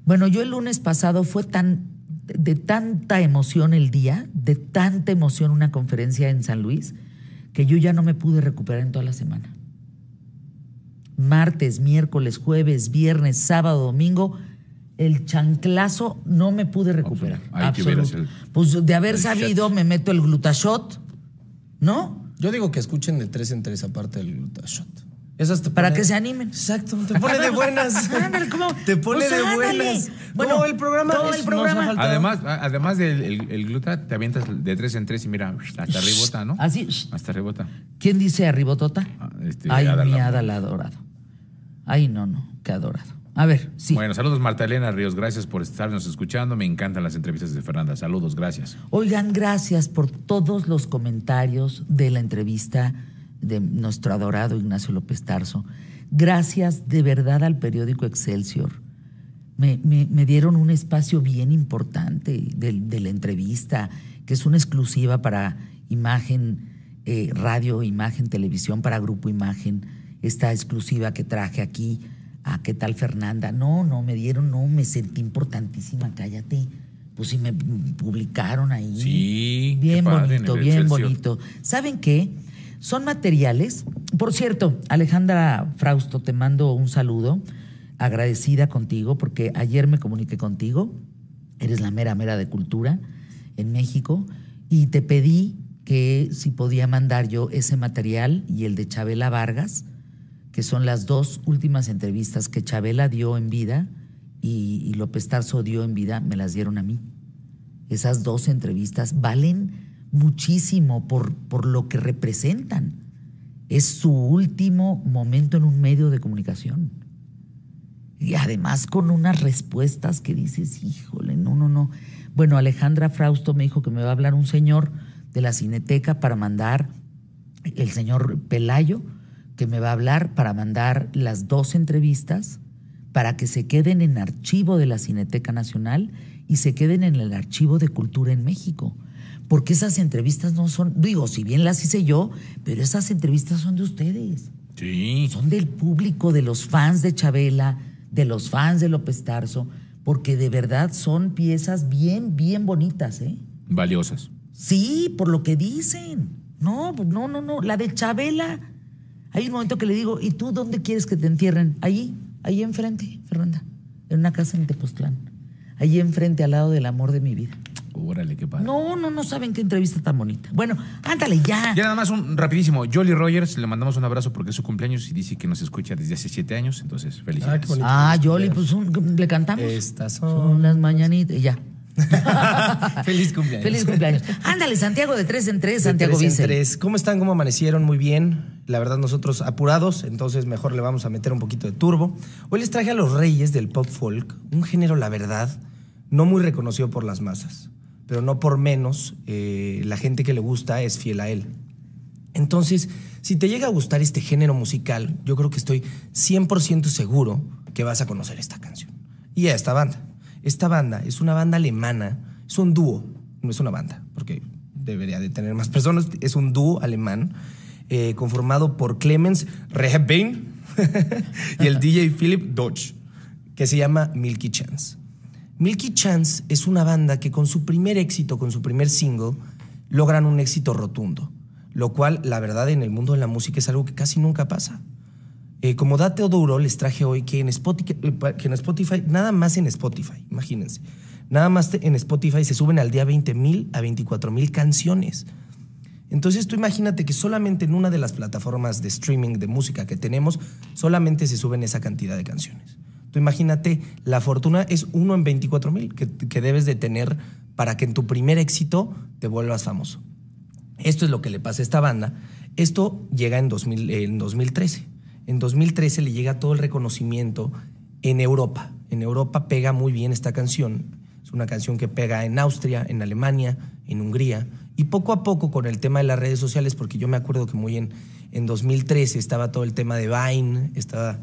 Bueno, yo el lunes pasado fue tan de tanta emoción el día, de tanta emoción una conferencia en San Luis, que yo ya no me pude recuperar en toda la semana. Martes, miércoles, jueves, viernes, sábado, domingo, el chanclazo no me pude recuperar. Ahí Absoluto. Pues de haber el sabido, me meto el glutashot, ¿no? Yo digo que escuchen de tres en tres aparte del glutashot. Esas te Para pone- que se animen. Exacto, te pone de buenas. Ándale, ¿cómo? Te pone Pues de ándale. buenas. Bueno, todo el programa. todo el programa. Además, además del el, el gluta, te avientas de tres en tres y mira, hasta rebota, ¿no? Así. Hasta rebota. ¿Quién dice arribotota? este, Ay, mi Lambo. Adal adorado. Ay, no, no, qué adorado. A ver, sí. Bueno, saludos Marta Elena Ríos, gracias por estarnos escuchando. Me encantan las entrevistas de Fernanda. Saludos, gracias. Oigan, gracias por todos los comentarios de la entrevista de nuestro adorado Ignacio López Tarso. Gracias de verdad al periódico Excelsior. Me, me- me dieron un espacio bien importante de, de la entrevista, que es una exclusiva para imagen, eh, radio, imagen, televisión, para Grupo Imagen, esta exclusiva que traje aquí. A ¿qué tal Fernanda? No, no, me dieron, no, me sentí importantísima, cállate. Pues sí me publicaron ahí. Sí, Bien padre, bonito, bien bonito. ¿Saben qué? Son materiales. Por cierto, Alejandra Frausto, te mando un saludo, agradecida contigo, porque ayer me comuniqué contigo. Eres la mera mera de cultura en México. Y te pedí que si podía mandar yo ese material y el de Chabela Vargas, que son las dos últimas entrevistas que Chabela dio en vida y, y López Tarso dio en vida, me las dieron a mí. Esas dos entrevistas valen muchísimo por, por lo que representan. Es su último momento en un medio de comunicación. Y además con unas respuestas que dices, híjole, no, no, no. Bueno, Alejandra Frausto me dijo que me va a hablar un señor de la Cineteca para mandar, el señor Pelayo, que me va a hablar para mandar las dos entrevistas para que se queden en archivo de la Cineteca Nacional y se queden en el archivo de Cultura en México. Porque esas entrevistas no son, digo, si bien las hice yo, pero esas entrevistas son de ustedes. Sí. Son del público, de los fans de Chabela, de los fans de López Tarso, porque de verdad son piezas bien, bien bonitas, ¿eh? Valiosas. Sí, por lo que dicen. No, no, no, no. La de Chabela. Hay un momento que le digo, ¿y tú dónde quieres que te entierren? Allí, ahí enfrente, Fernanda. En una casa en Tepoztlán. Allí enfrente, al lado del amor de mi vida. Órale, qué padre. No, no, no saben qué entrevista tan bonita. Bueno, ándale ya. Ya nada más un rapidísimo. Jolly Rogers, le mandamos un abrazo porque es su cumpleaños y dice que nos escucha desde hace siete años. Entonces, felicidades. Ah, Yoli, pues un- le cantamos. Estas son las mañanitas. Ya. Feliz cumpleaños. Feliz cumpleaños. Ándale, Santiago de tres en tres, De Santiago tres en tres. ¿Cómo están? ¿Cómo amanecieron? Muy bien. La verdad, nosotros apurados, entonces mejor le vamos a meter un poquito de turbo. Hoy les traje a los reyes del pop folk, un género, la verdad, no muy reconocido por las masas, pero no por menos, eh, la gente que le gusta es fiel a él. Entonces, si te llega a gustar este género musical, yo creo que estoy 100% seguro que vas a conocer esta canción. Y a esta banda. Esta banda es una banda alemana, es un dúo, no es una banda, porque debería de tener más personas, es un dúo alemán eh, conformado por Clemens Rehbein y el DJ Philip Dodge, que se llama Milky Chance. Milky Chance es una banda que con su primer éxito, con su primer single, logran un éxito rotundo, lo cual, la verdad, en el mundo de la música es algo que casi nunca pasa. Eh, como dato duro, les traje hoy que en, Spotify, que en Spotify, nada más en Spotify, imagínense, nada más en Spotify se suben al día 20 mil a 24 mil canciones. Entonces tú imagínate que solamente en una de las plataformas de streaming de música que tenemos, solamente se suben esa cantidad de canciones. Tú imagínate, la fortuna es uno en 24 mil que, debes de tener para que en tu primer éxito te vuelvas famoso. Esto es lo que le pasa a esta banda. Esto llega en, 2000, en 2013. En 2013 le llega todo el reconocimiento en Europa. En Europa pega muy bien esta canción. Es una canción que pega en Austria, en Alemania, en Hungría. Y poco a poco con el tema de las redes sociales, porque yo me acuerdo que muy en, en 2013 estaba todo el tema de Vine, estaba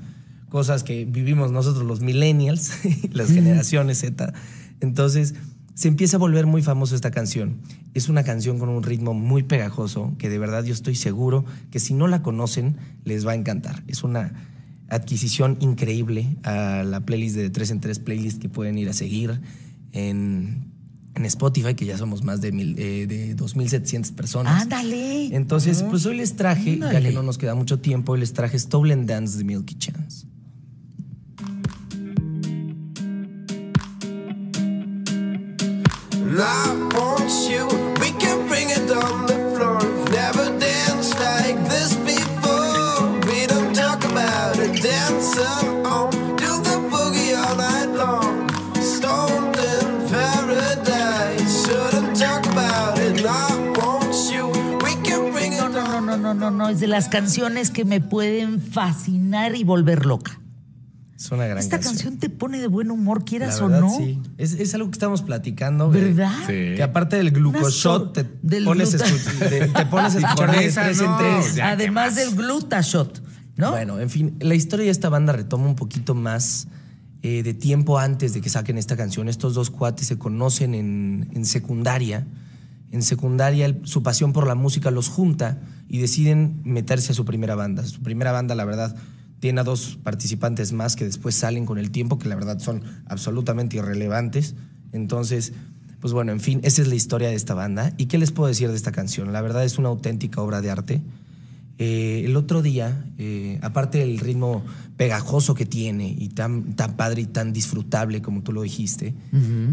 cosas que vivimos nosotros los millennials, las generaciones Z. Entonces se empieza a volver muy famosa esta canción. Es una canción con un ritmo muy pegajoso que de verdad yo estoy seguro que si no la conocen les va a encantar. Es una adquisición increíble a la playlist de 3 en 3 playlist que pueden ir a seguir en, en Spotify, que ya somos más de, mil, eh, de 2.700 personas. ¡Ándale! Entonces, pues hoy les traje, ya que no nos queda mucho tiempo, hoy les traje Stolen Dance de Milky Chance. No, no, no, no, no, no. Es de las canciones que me pueden fascinar y volver loca. Una gran Esta canción. canción te pone de buen humor, quieras La o no. sí. Es, es algo que estamos platicando. de- ¿Verdad? Sí. Que aparte del glucoshot, te del pones, gluta- de- te pones a escuchar con de esa tres en no, tres. ya, ¿qué Además más? del glutashot, ¿no? Bueno, en fin, la historia de esta banda retoma un poquito más eh, de tiempo antes de que saquen esta canción. Estos dos cuates se conocen en, en secundaria. En secundaria el- su pasión por la música los junta y deciden meterse a su primera banda. Su primera banda, la verdad, tiene a dos participantes más que después salen con el tiempo, que la verdad son absolutamente irrelevantes. Entonces, pues bueno, en fin, esa es la historia de esta banda. ¿Y qué les puedo decir de esta canción? La verdad es una auténtica obra de arte. Eh, el otro día, eh, aparte del ritmo pegajoso que tiene y tan, tan padre y tan disfrutable como tú lo dijiste,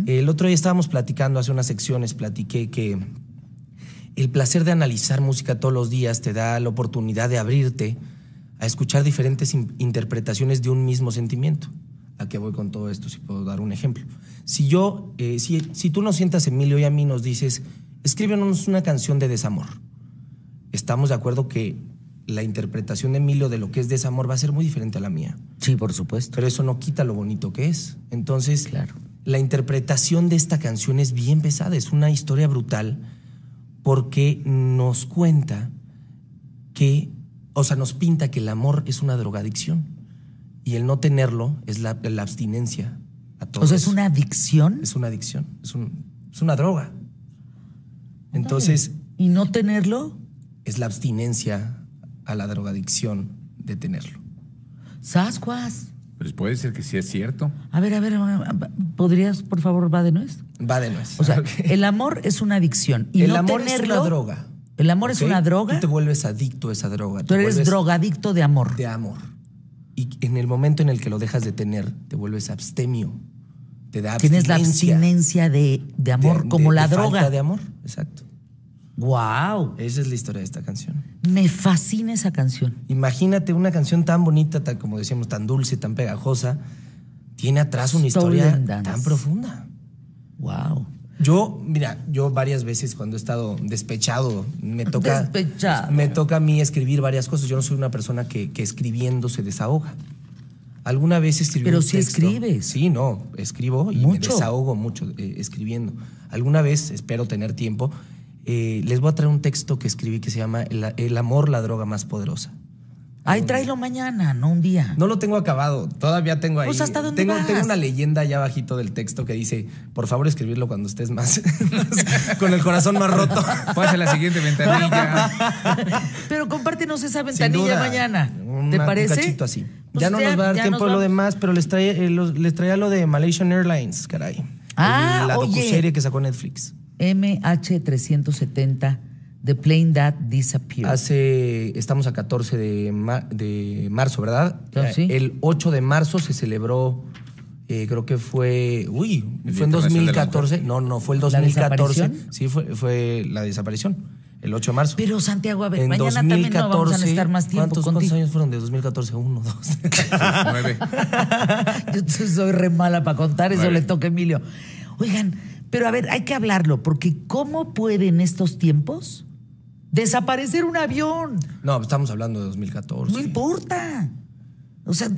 el otro día estábamos platicando, hace unas secciones, platiqué que el placer de analizar música todos los días te da la oportunidad de abrirte a escuchar diferentes in- interpretaciones de un mismo sentimiento. ¿A qué voy con todo esto? Si puedo dar un ejemplo. Si yo, eh, si, si tú nos sientas, Emilio, y a mí nos dices, escríbenos una canción de desamor. Estamos de acuerdo que la interpretación de Emilio de lo que es desamor va a ser muy diferente a la mía. Sí, por supuesto. Pero eso no quita lo bonito que es. Entonces, Claro. la interpretación de esta canción es bien pesada, es una historia brutal porque nos cuenta que, o sea, nos pinta que el amor es una drogadicción y el no tenerlo es la, la abstinencia a todo O sea, es una adicción. Es una adicción, es, un- es una droga. Entonces, ¿Y no tenerlo? es la abstinencia a la drogadicción de tenerlo. Sascuas. Pues puede ser que sí es cierto. A ver, a ver, a ver, ¿podrías, por favor, va de nuez? Va de nuez. O sea, el amor es una adicción. Y el no amor tenerlo, es una droga. El amor es una droga. Tú te vuelves adicto a esa droga. Tú te eres drogadicto de amor. de amor. Y en el momento en el que lo dejas de tener, te vuelves abstemio. Te da Tienes la abstinencia de, de amor de- como de- la droga. Falta de amor, exacto. Wow. Esa es la historia de esta canción. Me fascina esa canción. Imagínate una canción tan bonita, tan, como decíamos, tan dulce, tan pegajosa. Tiene atrás una historia tan profunda. Wow. Yo, mira, yo varias veces cuando he estado despechado, me toca, Despechado. me toca a mí escribir varias cosas. Yo no soy una persona que, que escribiendo se desahoga. Alguna vez escribí Pero un sí texto. escribes. Sí, no, escribo y Mucho. me desahogo mucho eh, escribiendo. Alguna vez, espero tener tiempo, eh, les voy a traer un texto que escribí que se llama El, el amor, la droga más poderosa. Ay, tráelo mañana, no un día. No lo tengo acabado, todavía tengo ahí. Pues, ¿hasta dónde tengo, vas? tengo una leyenda allá bajito del texto que dice, por favor escribirlo cuando estés más, con el corazón más roto. Pasa la siguiente ventanilla. Pero compártenos esa ventanilla mañana. una- ¿Te Un parece? cachito así. Pues ya no nos va a dar tiempo de lo demás, pero les, trae, eh, los- les traía lo de Malaysian Airlines, caray. Ah, La oye. docuserie que sacó Netflix. MH370, The Plane That Disappeared. Hace, estamos a 14 de, de marzo, ¿verdad? Sí. El 8 de marzo se celebró, eh, creo que fue, uy, El fue en Día Internacional de la 2014. No, no, fue el ¿La 2014. desaparición? Sí, fue, fue la desaparición, el 8 de marzo. Pero Santiago, a ver, en mañana también no vamos a necesitar más tiempo ¿cuántos, años fueron de 2014? Uno, dos. Nueve. Yo soy re mala para contar, eso Nueve. le toca a Emilio. Oigan, pero a ver, hay que hablarlo, porque ¿cómo puede en estos tiempos desaparecer un avión? no, estamos hablando de 2014. No importa. O sea,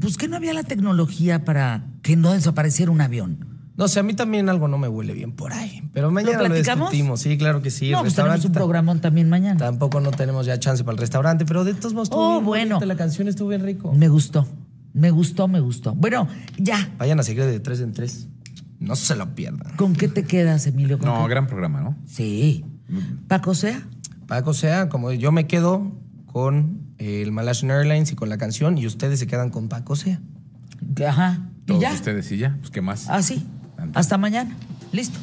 pues que no había la tecnología para que no desapareciera un avión. No sé, a mí también algo no me huele bien por ahí. Pero mañana lo, discutimos. Sí, claro que sí. no, El pues tenemos un programón también mañana. Tampoco no tenemos ya chance para el restaurante, pero de todos modos estuvo Oh, bien bueno. bonita, La canción estuvo bien rico. Me gustó, me gustó, me gustó. Bueno, ya. Vayan a seguir de tres en tres. No se lo pierdan. ¿Con qué te quedas, Emilio? ¿Con No, qué? gran programa, ¿no? Sí. Paco sea. Paco sea, como yo me quedo con el Malaysian Airlines y con la canción y ustedes se quedan con Paco sea. Ajá. ¿Y Todos ya? ustedes y ya, pues qué más. Así. Hasta mañana. Listo.